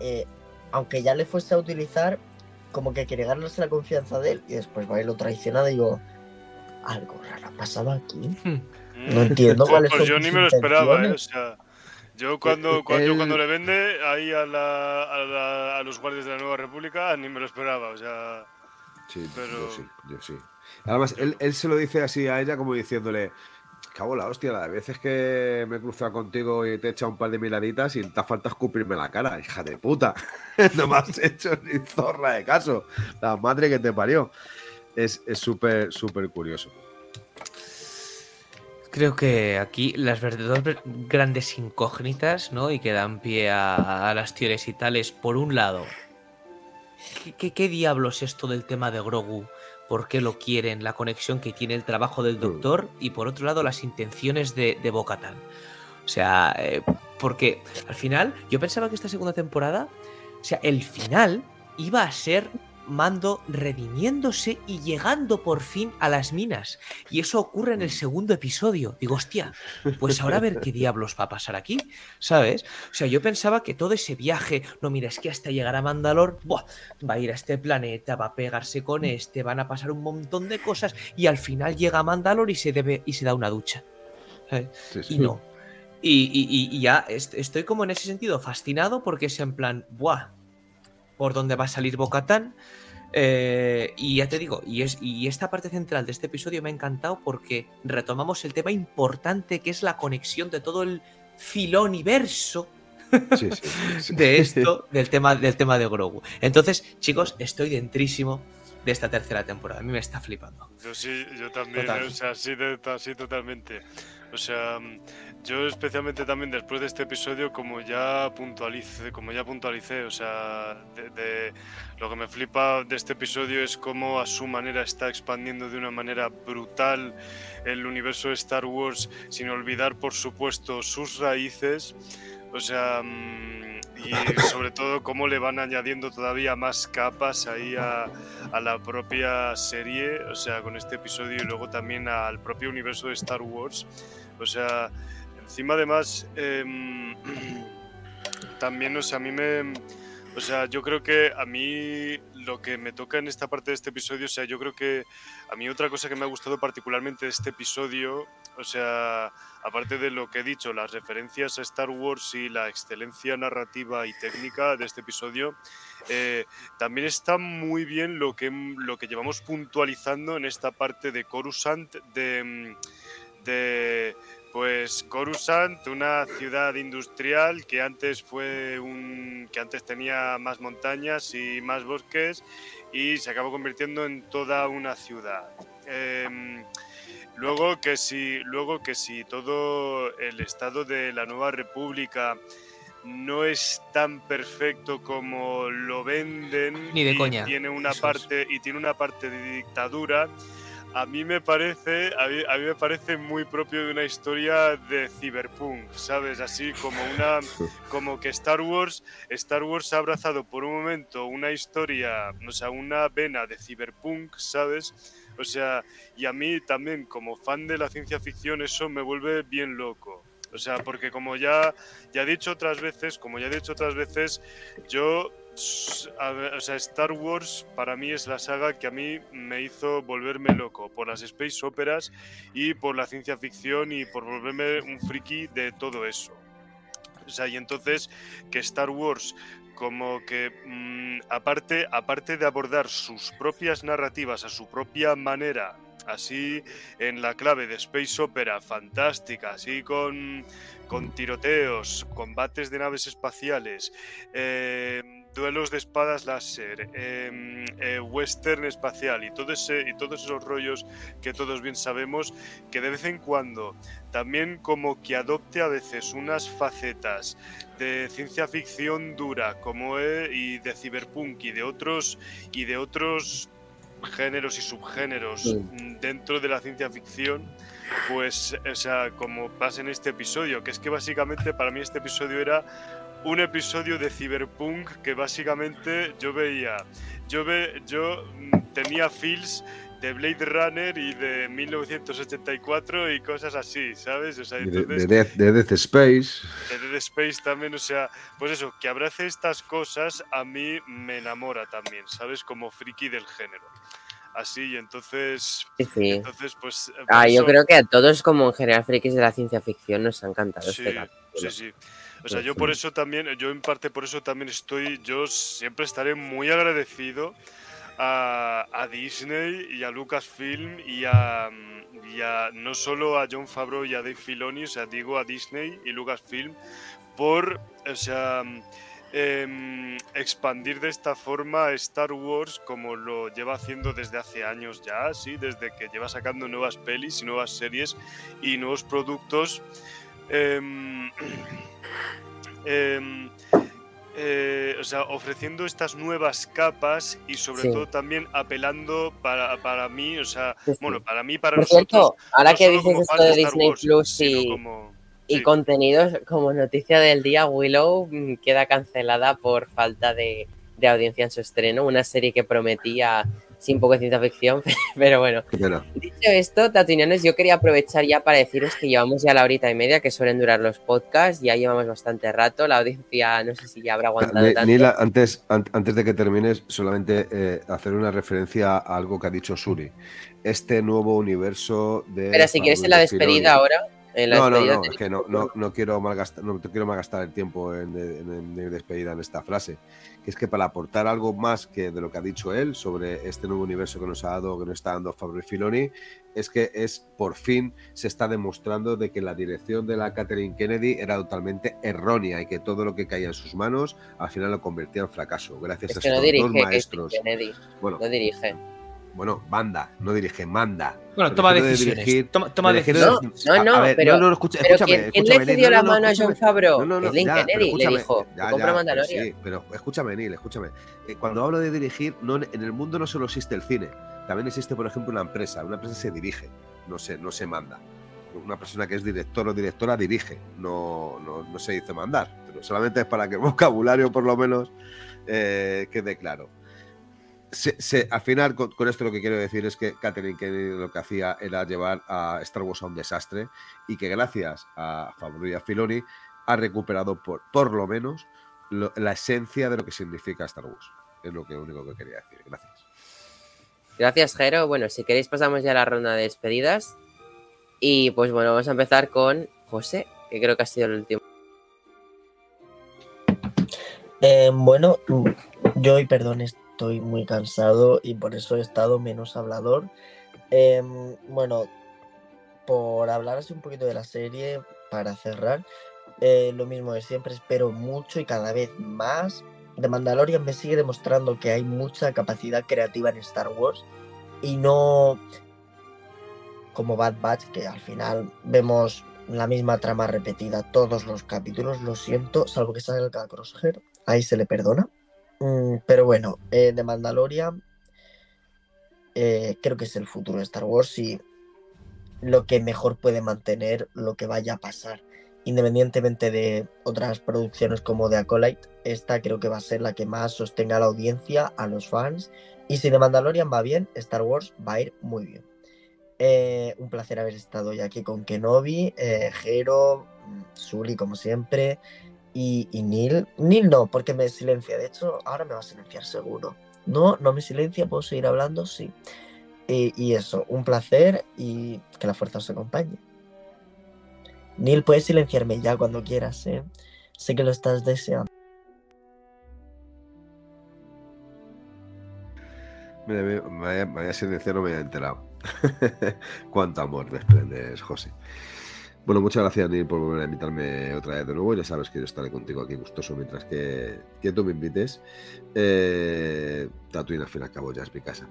eh, aunque ya le fuese a utilizar, como que quería ganarse la confianza de él y después va y lo traiciona, digo, algo raro ha pasado aquí. Hmm. No entiendo Pues- cuáles pues yo ni me lo esperaba, ¿eh? O sea, yo cuando, Eh, cuando, yo cuando le vende ahí a, la, a, la- a los guardias de la Nueva República, ni me lo esperaba. O sea, Sí, Pero- yo sí, yo sí. Además, él, él se lo dice así a ella como diciéndole, cabo la hostia, la de veces que me he cruzado contigo y te he echado un par de miraditas y te ha falta escupirme la cara, hija de puta. no me has hecho ni zorra de caso. La madre que te parió. Es es súper, súper curioso. Creo que aquí las verdaderas grandes incógnitas, ¿no? Y que dan pie a, a las teorías y tales. Por un lado, ¿qué, qué, qué diablos es esto del tema de Grogu? ¿Por qué lo quieren? La conexión que tiene el trabajo del doctor. Y por otro lado, las intenciones de, de Bo-Katan. O sea, eh, porque al final, yo pensaba que esta segunda temporada, o sea, el final iba a ser Mando redimiéndose y llegando por fin a las minas. Y eso ocurre en el segundo episodio. Digo, hostia, pues ahora a ver qué diablos va a pasar aquí, ¿sabes? O sea, yo pensaba que todo ese viaje, no, mira, es que hasta llegar a Mandalor, buah, va a ir a este planeta, va a pegarse con este, van a pasar un montón de cosas y al final llega a Mandalor y se, debe, y se da una ducha. ¿sabes? Sí, sí. Y no. Y, y- y- ya est- estoy como en ese sentido fascinado porque es en plan, ¡buah! ¿Por dónde va a salir Bocatán? Eh, y ya te digo, y, es, y esta parte central de este episodio me ha encantado porque retomamos el tema importante que es la conexión de todo el filoniverso Sí, sí, sí. de esto, del tema, del tema de Grogu. Entonces, chicos, estoy dentrísimo de esta tercera temporada. A mí me está flipando. Yo sí, yo también, Total. o sea, sí, de- sí, totalmente. O sea, yo especialmente también después de este episodio, como ya puntualicé, como ya puntualicé, o sea, de, de- lo que me flipa de este episodio es cómo a su manera está expandiendo de una manera brutal el universo de Star Wars, sin olvidar, por supuesto, sus raíces. O sea, mm, y sobre todo cómo le van añadiendo todavía más capas ahí a, a la propia serie, o sea, con este episodio y luego también al propio universo de Star Wars. O sea, encima además, em, también, o sea, a mí me... O sea, yo creo que a mí lo que me toca en esta parte de este episodio, o sea, yo creo que a mí otra cosa que me ha gustado particularmente de este episodio, o sea, aparte de lo que he dicho, las referencias a Star Wars y la excelencia narrativa y técnica de este episodio, eh, también está muy bien lo que, lo que llevamos puntualizando en esta parte de Coruscant, de, de pues Coruscant, una ciudad industrial que antes fue un que antes tenía más montañas y más bosques y se acabó convirtiendo en toda una ciudad. Em, luego que si luego que si todo el estado de la nueva república no es tan perfecto como lo venden Ni de y coña, tiene una eso es. parte y tiene una parte de dictadura a mí me parece a mí, a mí me parece muy propio de una historia de cyberpunk sabes así como una como que Star Wars Star Wars ha abrazado por un momento una historia o sea una vena de cyberpunk sabes o sea y a mí también como fan de la ciencia ficción eso me vuelve bien loco. O sea porque como ya ya he dicho otras veces como ya he dicho otras veces yo o sea, Star Wars para mí es la saga que a mí me hizo volverme loco por las space operas y por la ciencia ficción y por volverme un friki de todo eso. O sea, y entonces que Star Wars como que mm, aparte aparte de abordar sus propias narrativas a su propia manera, así en la clave de space opera fantástica, así con con tiroteos, combates de naves espaciales, eh, duelos de espadas láser, eh, eh, western espacial y, todo ese, y todos esos rollos que todos bien sabemos, que de vez en cuando también como que adopte a veces unas facetas de ciencia ficción dura como e- y de cyberpunk y de otros y de otros géneros y subgéneros Sí. dentro de la ciencia ficción pues o sea como pasa en este episodio que es que básicamente para mí este episodio era un episodio de cyberpunk que básicamente yo veía yo ve yo mm, tenía feels de Blade Runner y de 1984 y cosas así, ¿sabes? O sea, De, entonces, de Death, de Death Space. de Dead Space también, o sea, pues eso, que abrace estas cosas a mí me enamora también, ¿sabes? Como friki del género. Así, y entonces, Sí, sí. entonces pues... Ah, yo eso- creo que a todos, como en general frikis de la ciencia ficción, nos ha encantado Sí, este capítulo. sí, sí. O sea, yo por eso también, yo en parte por eso también estoy, yo siempre estaré muy agradecido a, a Disney y a Lucasfilm y a, y a no solo a John Favreau y a Dave Filoni, o sea, digo a Disney y Lucasfilm por, o sea, em, expandir de esta forma Star Wars como lo lleva haciendo desde hace años ya, sí, desde que lleva sacando nuevas pelis y nuevas series y nuevos productos. Em, em, eh, o sea, ofreciendo estas nuevas capas y sobre Sí. todo también apelando para, para mí, o sea, Sí, sí. bueno, para mí, para Por nosotros, cierto, ahora no que dices esto de Disney Wars, Plus y, como- y contenidos, como noticia del día, Willow mm, queda cancelada por falta de, de audiencia en su estreno. Una serie que prometía, sí, un poco de ciencia ficción, pero bueno. Dicho esto, Tatunianos, yo quería aprovechar ya para deciros que llevamos ya la horita y media que suelen durar los podcasts, ya llevamos bastante rato, la audiencia no sé si ya habrá aguantado Ni- tanto. Nila, antes, an- antes de que termines, solamente eh, hacer una referencia a algo que ha dicho Suri. Este nuevo universo de. Pero si quieres en la despedida ahora, En la No, no, no, es que no, no, no quiero malgastar, no quiero malgastar el tiempo en, en- en mi despedida en esta frase. Que es que para aportar algo más que de lo que ha dicho él sobre este nuevo universo que nos ha dado, que nos está dando Fabio Filoni, es que es por fin se está demostrando de que la dirección de la Catherine Kennedy era totalmente errónea y que todo lo que caía en sus manos al final lo convertía en fracaso. Gracias Es a no estos dirige dos maestros. Kennedy, Bueno, no dirige. Bueno, manda, no dirige, manda. Bueno, toma decisiones. dirigir- toma toma decisiones. No, no, A- a ver, pero- no, no, escucha- Pero escúchame, ¿quién, le cedió no, la no, mano a. John Favreau? No, no, no, Kathleen ya, Kennedy le escúchame, dijo, ya, "Tú compra ya, Mandalorian". pero sí, pero escúchame, Neil, escúchame. Eh, Cuando hablo de dirigir, no, en el mundo no solo existe el cine, también existe, por ejemplo, una empresa. Una empresa se dirige, no se, no se manda. Una persona que es director o directora dirige, no, no, no se dice mandar, pero solamente es para que el vocabulario, por lo menos, eh, quede claro. Se- se- al final, con, con esto lo que quiero decir es que Catherine Kennedy lo que hacía era llevar a Star Wars a un desastre y que gracias a Favreau y a Filoni ha recuperado por, por lo menos lo- la esencia de lo que significa Star Wars. Es lo que único que quería decir. Gracias. Gracias, Jero. Bueno, si queréis pasamos ya a la ronda de despedidas. Y pues bueno, vamos a empezar con José, que creo que ha sido el último. Eh, bueno, yo y perdón, estoy muy cansado y por eso he estado menos hablador. Em, bueno, por hablar así un poquito de la serie, para cerrar, eh, lo mismo de siempre, espero mucho y cada vez más. The Mandalorian me sigue demostrando que hay mucha capacidad creativa en Star Wars y no como Bad Batch, que al final vemos la misma trama repetida todos los capítulos, lo siento, salvo que salga Crosshair, ahí se le perdona. Mm, pero bueno, eh, de Mandalorian eh, creo que es el futuro de Star Wars y lo que mejor puede mantener lo que vaya a pasar. Independientemente de otras producciones como de Acolyte, esta creo que va a ser la que más sostenga a la audiencia, a los fans. Y si de Mandalorian va bien, Star Wars va a ir muy bien. Eh, un placer haber estado hoy aquí con Kenobi, eh, Jero, mm, Sully como siempre y, y Neil. Neil no, porque me silencia. De hecho, ahora me va a silenciar seguro. No, no me silencia, puedo seguir hablando, sí. Y, y eso, un placer y que la fuerza os acompañe. Neil, puedes silenciarme ya cuando quieras, ¿eh? Sé que lo estás deseando. Me, me, me me vaya a silenciar, no me había enterado. Cuánto amor desprendes, José. Bueno, muchas gracias, Neil, por volver a invitarme otra vez de nuevo. Ya sabes que yo estaré contigo aquí gustoso mientras que, que tú me invites. Eh, Tatooine, al fin y al cabo, ya es mi casa.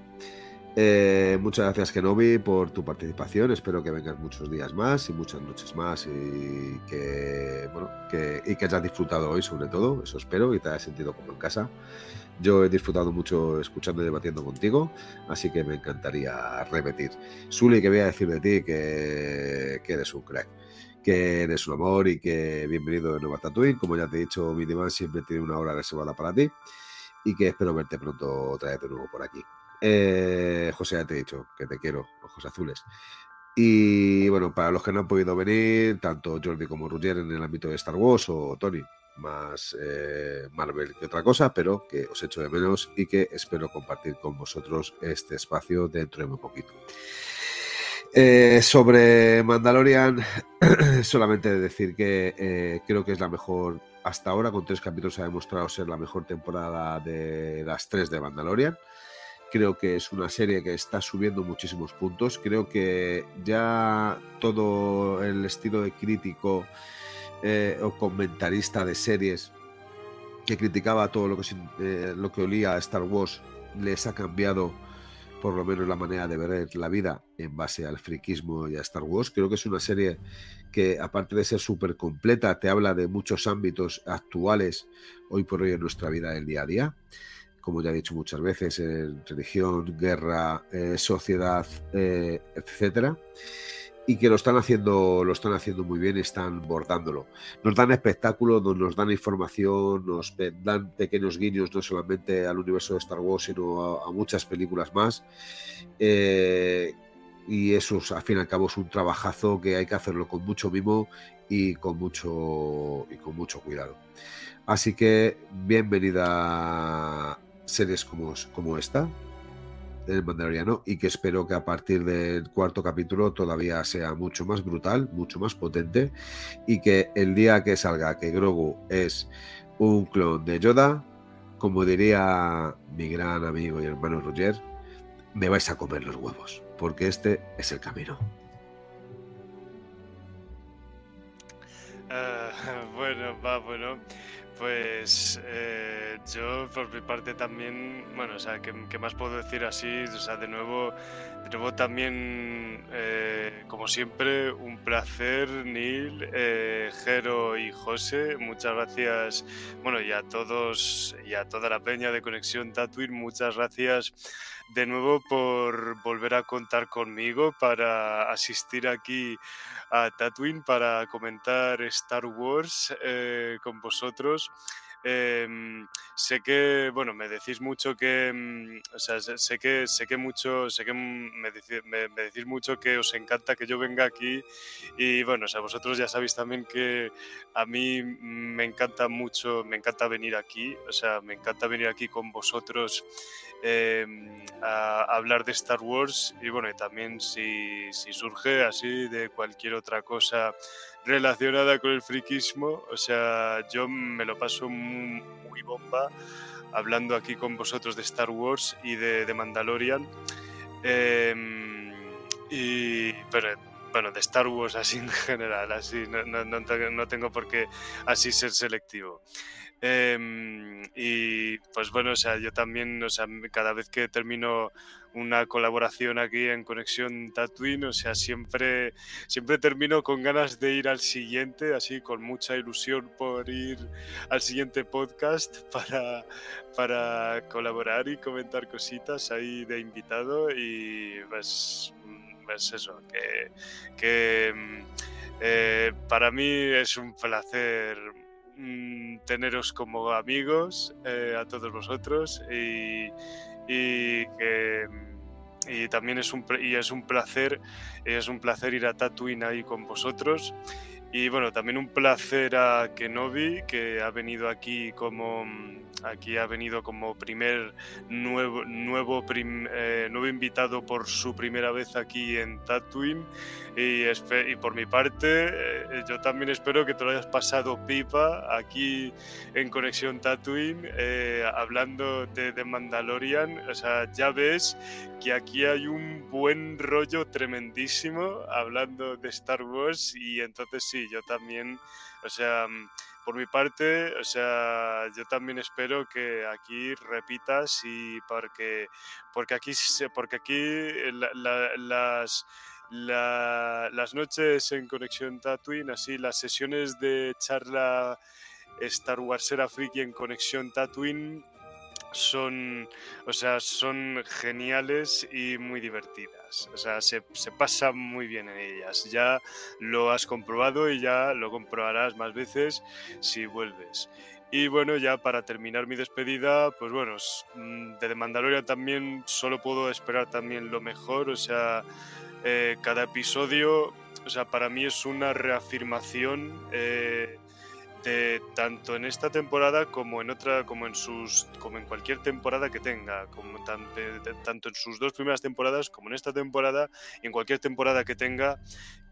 Eh, muchas gracias, Kenobi, por tu participación. Espero que vengas muchos días más y muchas noches más y que, bueno, que, y que hayas disfrutado hoy, sobre todo. Eso espero y te hayas sentido como en casa. Yo he disfrutado mucho escuchando y debatiendo contigo, así que me encantaría repetir. Zuli, que voy a decir de ti que, que eres un crack, que eres un amor y que bienvenido de nuevo a Tatooine. Como ya te he dicho, mi diván siempre tiene una hora reservada para ti y que espero verte pronto otra vez de nuevo por aquí. Eh, José, ya te he dicho que te quiero, ojos azules. Y bueno, para los que no han podido venir, tanto Jordi como Roger en el ámbito de Star Wars o Tony, más eh, Marvel que otra cosa, pero que os echo de menos y que espero compartir con vosotros este espacio dentro de muy poquito. Eh, sobre Mandalorian, solamente decir que eh, creo que es la mejor, hasta ahora con tres capítulos ha demostrado ser la mejor temporada de las tres de Mandalorian. Creo que es una serie que está subiendo muchísimos puntos. Creo que ya todo el estilo de crítico eh, o comentarista de series que criticaba todo lo que, eh, lo que olía a Star Wars les ha cambiado por lo menos la manera de ver la vida en base al friquismo y a Star Wars. Creo que es una serie que, aparte de ser súper completa, te habla de muchos ámbitos actuales hoy por hoy en nuestra vida del día a día. Como ya he dicho muchas veces, en religión, guerra, eh, sociedad, eh, etcétera. Y que lo están haciendo, lo están haciendo muy bien están bordándolo. Nos dan espectáculos, nos- dan información, nos dan pequeños guiños no solamente al universo de Star Wars, sino a, muchas películas más. Eh, y eso, es, al fin y al cabo, es un trabajazo que hay que hacerlo con mucho mimo y con mucho, y con mucho cuidado. Así que bienvenida a series como, como esta. El Mandaloriano y que espero que a partir del cuarto capítulo todavía sea mucho más brutal, mucho más potente y que el día que salga que Grogu es un clon de Yoda, como diría mi gran amigo y hermano Roger, me vais a comer los huevos, porque este es el camino. Ah, bueno, va, bueno. Pues eh, yo por mi parte también, bueno, o sea, ¿qué, más puedo decir así? O sea, de nuevo, de nuevo también, eh, como siempre, un placer, Neil, eh, Jero y José. Muchas gracias, bueno, y a todos y a toda la peña de Conexión Tatooine, muchas gracias de nuevo por volver a contar conmigo para asistir aquí a Tatooine para comentar Star Wars eh, con vosotros. Em, sé que, bueno, me decís mucho que, mm, o sea, sé que, sé que mucho, sé que me, deci- me- decís mucho que os encanta que yo venga aquí y bueno, o sea, vosotros ya sabéis también que a mí me encanta mucho, me encanta venir aquí, o sea, me encanta venir aquí con vosotros em, a, hablar de Star Wars y bueno, también si, si surge así de cualquier otra cosa relacionada con el friquismo, o sea, yo me lo paso muy, muy bomba hablando aquí con vosotros de Star Wars y de, Mandalorian. Em, y, pero, bueno, de Star Wars así en general, así, no, no, no no tengo por qué así ser selectivo. Em, y pues bueno, o sea, yo también, o sea, cada vez que termino una colaboración aquí en Conexión Tatooine, o sea, siempre, siempre termino con ganas de ir al siguiente, así con mucha ilusión por ir al siguiente podcast para, para colaborar y comentar cositas ahí de invitado y pues, mm, pues eso, que, que mm, eh, para mí es un placer mm, teneros como amigos eh, a todos vosotros y, que y también es un y es un placer es un placer ir a Tatooine ahí con vosotros. Y bueno también un placer a Kenobi que ha venido aquí como aquí ha venido como primer nuevo nuevo eh, nuevo invitado por su primera vez aquí en Tatooine y, y por mi parte eh, yo también espero que te lo hayas pasado pipa aquí en Conexión Tatooine eh, hablando de, Mandalorian. O sea ya ves que aquí hay un buen rollo tremendísimo hablando de Star Wars y entonces sí, yo también, o sea, mm, por mi parte, o sea, yo también espero que aquí repitas y porque, porque aquí, porque aquí la- la- las, la- las noches en Conexión Tatooine, así, las sesiones de charla Star Warsera Friki en Conexión Tatooine son, o sea, son geniales y muy divertidas. O sea, se, se pasa muy bien en ellas. Ya lo has comprobado y ya lo comprobarás más veces si vuelves. Y bueno, ya para terminar mi despedida, pues bueno, mm, de The Mandalorian también solo puedo esperar también lo mejor. O sea, eh, cada episodio, o sea, para mí es una reafirmación. eh, tanto en esta temporada como en otra como en sus como en cualquier temporada que tenga como de- tanto en sus dos primeras temporadas como en esta temporada y en cualquier temporada que tenga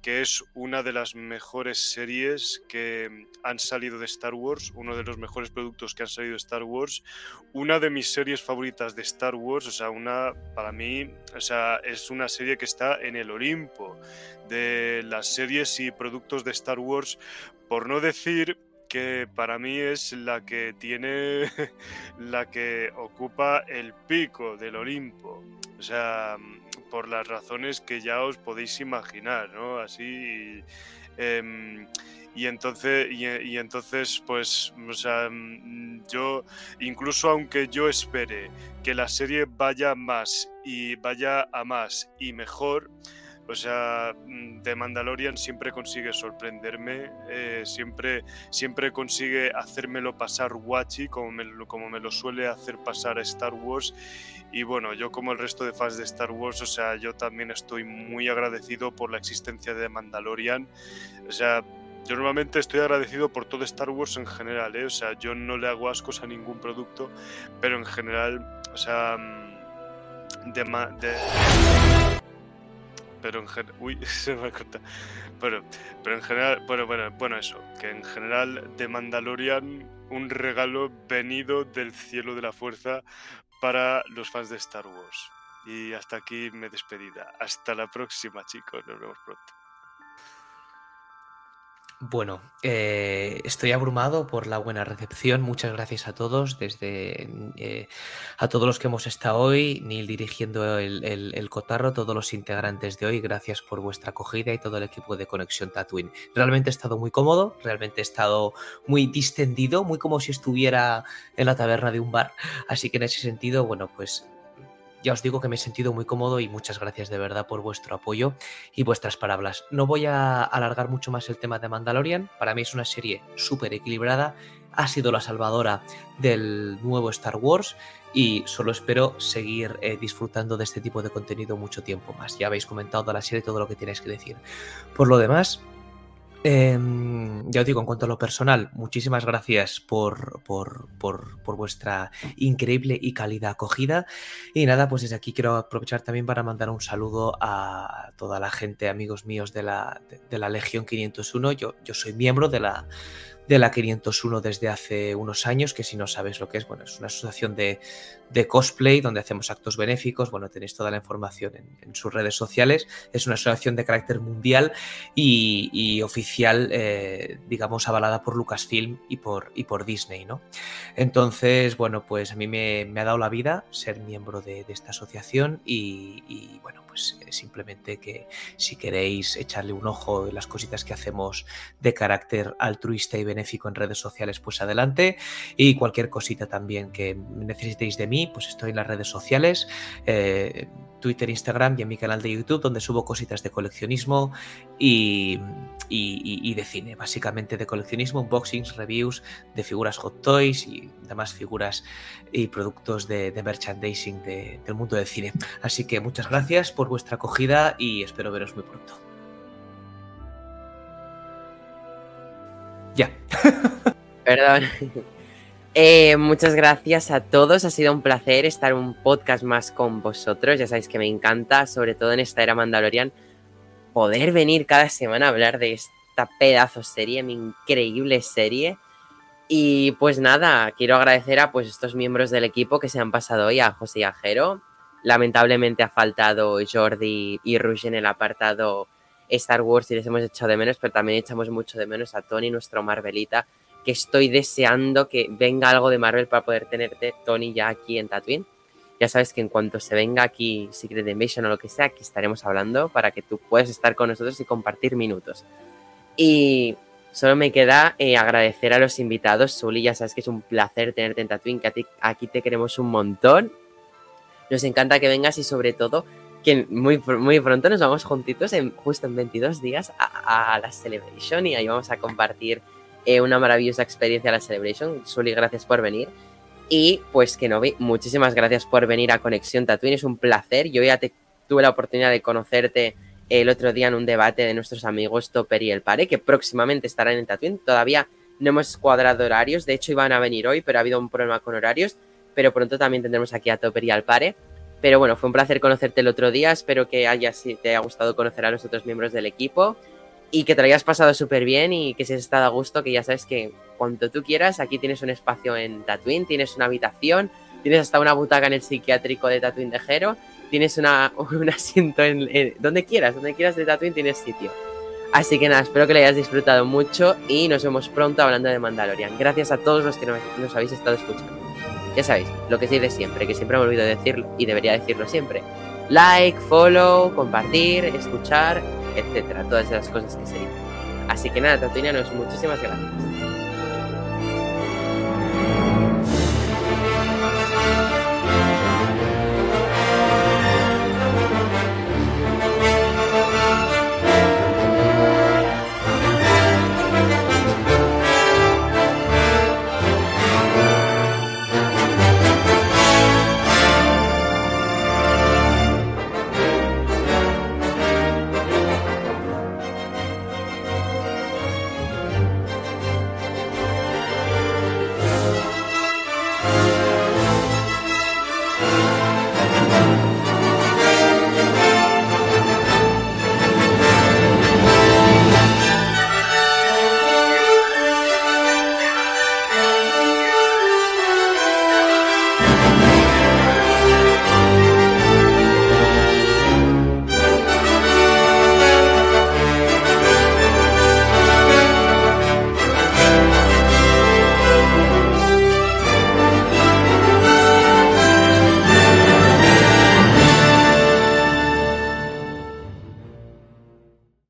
que es una de las mejores series que han salido de Star Wars uno de los mejores productos que han salido de Star Wars una de mis series favoritas de Star Wars o sea una para mí o sea es una serie que está en el Olimpo de las series y productos de Star Wars por no decir que para mí es la que tiene, la que ocupa el pico del Olimpo. O sea, por las razones que ya os podéis imaginar, ¿no? Así. em, y entonces, y entonces, pues, o sea, mm, yo, incluso aunque yo espere que la serie vaya más y vaya a más y mejor, o sea, mm, The Mandalorian siempre consigue sorprenderme, eh, siempre, siempre consigue hacérmelo pasar guachi, como me, como me lo suele hacer pasar a Star Wars. Y bueno, yo como el resto de fans de Star Wars, o sea, yo también estoy muy agradecido por la existencia de The Mandalorian. O sea, yo normalmente estoy agradecido por todo Star Wars en general, ¿eh? O sea, yo no le hago ascos a ningún producto, pero en general, o sea... mm, de, ma- de- pero en general uy se me corta bueno pero en general bueno bueno bueno eso que en general de Mandalorian un regalo venido del cielo de la fuerza para los fans de Star Wars. Y hasta aquí me despedida. Hasta la próxima chicos nos vemos pronto Bueno, eh, estoy abrumado por la buena recepción. Muchas gracias a todos, desde eh, a todos los que hemos estado hoy, Neil dirigiendo el, el- el cotarro, todos los integrantes de hoy. Gracias por vuestra acogida y todo el equipo de Conexión Tatooine. Realmente he estado muy cómodo, realmente he estado muy distendido, muy como si estuviera en la taberna de un bar. Así que en ese sentido, bueno, pues ya os digo que me he sentido muy cómodo y muchas gracias de verdad por vuestro apoyo y vuestras palabras. No voy a alargar mucho más el tema de Mandalorian. Para mí es una serie súper equilibrada. Ha sido la salvadora del nuevo Star Wars y solo espero seguir eh, disfrutando de este tipo de contenido mucho tiempo más. Ya habéis comentado la serie todo lo que tenéis que decir. Por lo demás, em, ya os digo, en cuanto a lo personal, muchísimas gracias por, por, por- por vuestra increíble y cálida acogida. Y nada, pues desde aquí quiero aprovechar también para mandar un saludo a toda la gente, amigos míos de la, de, la Legión 501. Yo, yo soy miembro de la, de la 501 desde hace unos años, que si no sabes lo que es, bueno, es una asociación de, de cosplay donde hacemos actos benéficos. Bueno, tenéis toda la información en, sus redes sociales. Es una asociación de carácter mundial y, y oficial, eh, digamos, avalada por Lucasfilm y por, y por Disney, ¿no? Entonces, bueno, pues a mí me, ha dado la vida ser miembro de, esta asociación y, bueno, pues eh, simplemente que si queréis echarle un ojo en las cositas que hacemos de carácter altruista y benéfico en redes sociales, pues adelante. Y cualquier cosita también que necesitéis de mí, pues estoy en las redes sociales, eh, Twitter, Instagram y en mi canal de YouTube, donde subo cositas de coleccionismo y, y- de cine, básicamente de coleccionismo, unboxings, reviews de figuras hot toys y demás figuras y productos de, de merchandising de- del mundo del cine. Así que muchas gracias por vuestra acogida y espero veros muy pronto. Ya. Perdón. Eh, muchas gracias a todos. Ha sido un placer estar un podcast más con vosotros. Ya sabéis que me encanta, sobre todo en esta era Mandalorian, poder venir cada semana a hablar de esta pedazo serie, mi increíble serie. Y pues nada, quiero agradecer a pues estos miembros del equipo que se han pasado hoy, a José y a Jero. Lamentablemente ha faltado Jordi y Rush en el apartado Star Wars y les hemos echado de menos, pero también echamos mucho de menos a Tony, nuestro Marvelita, que estoy deseando que venga algo de Marvel para poder tenerte, Tony, ya aquí en Tatooine. Ya sabes que en cuanto se venga aquí Secret Invasion o lo que sea, aquí estaremos hablando para que tú puedas estar con nosotros y compartir minutos. Y solo me queda eh, agradecer a los invitados. Sully, ya sabes que es un placer tenerte en Tatooine, que aquí te queremos un montón. Nos encanta que vengas y sobre todo que muy, muy pronto nos vamos juntitos, en, justo en 22 días, a, a la Celebration y ahí vamos a compartir eh, una maravillosa experiencia la Celebration. Sully, gracias por venir. Y pues no muchísimas gracias por venir a Conexión Tatooine, es un placer. Yo ya te, tuve la oportunidad de conocerte el otro día en un debate de nuestros amigos Topper y el Pare, que próximamente estarán en Tatooine. Todavía no hemos cuadrado horarios, de hecho iban a venir hoy, pero ha habido un problema con horarios. Pero pronto también tendremos aquí a Topper y al Pare. Pero bueno, fue un placer conocerte el otro día. Espero que haya, si te haya gustado conocer a los otros miembros del equipo y que te lo hayas pasado súper bien y que si has estado a gusto, que ya sabes que cuando tú quieras, aquí tienes un espacio en Tatooine, tienes una habitación, tienes hasta una butaca en el psiquiátrico de Tatooine de Jero, tienes una, un asiento en, en- donde quieras, donde quieras de Tatooine tienes sitio. Así que nada, espero que lo hayas disfrutado mucho y nos vemos pronto hablando de Mandalorian. Gracias a todos los que nos, nos habéis estado escuchando. Ya sabéis, lo que se dice siempre, que siempre me olvido de decirlo y debería decirlo siempre. Like, follow, compartir, escuchar, etcétera. Todas esas cosas que se dicen. Así que nada, Tatuinianos, muchísimas gracias.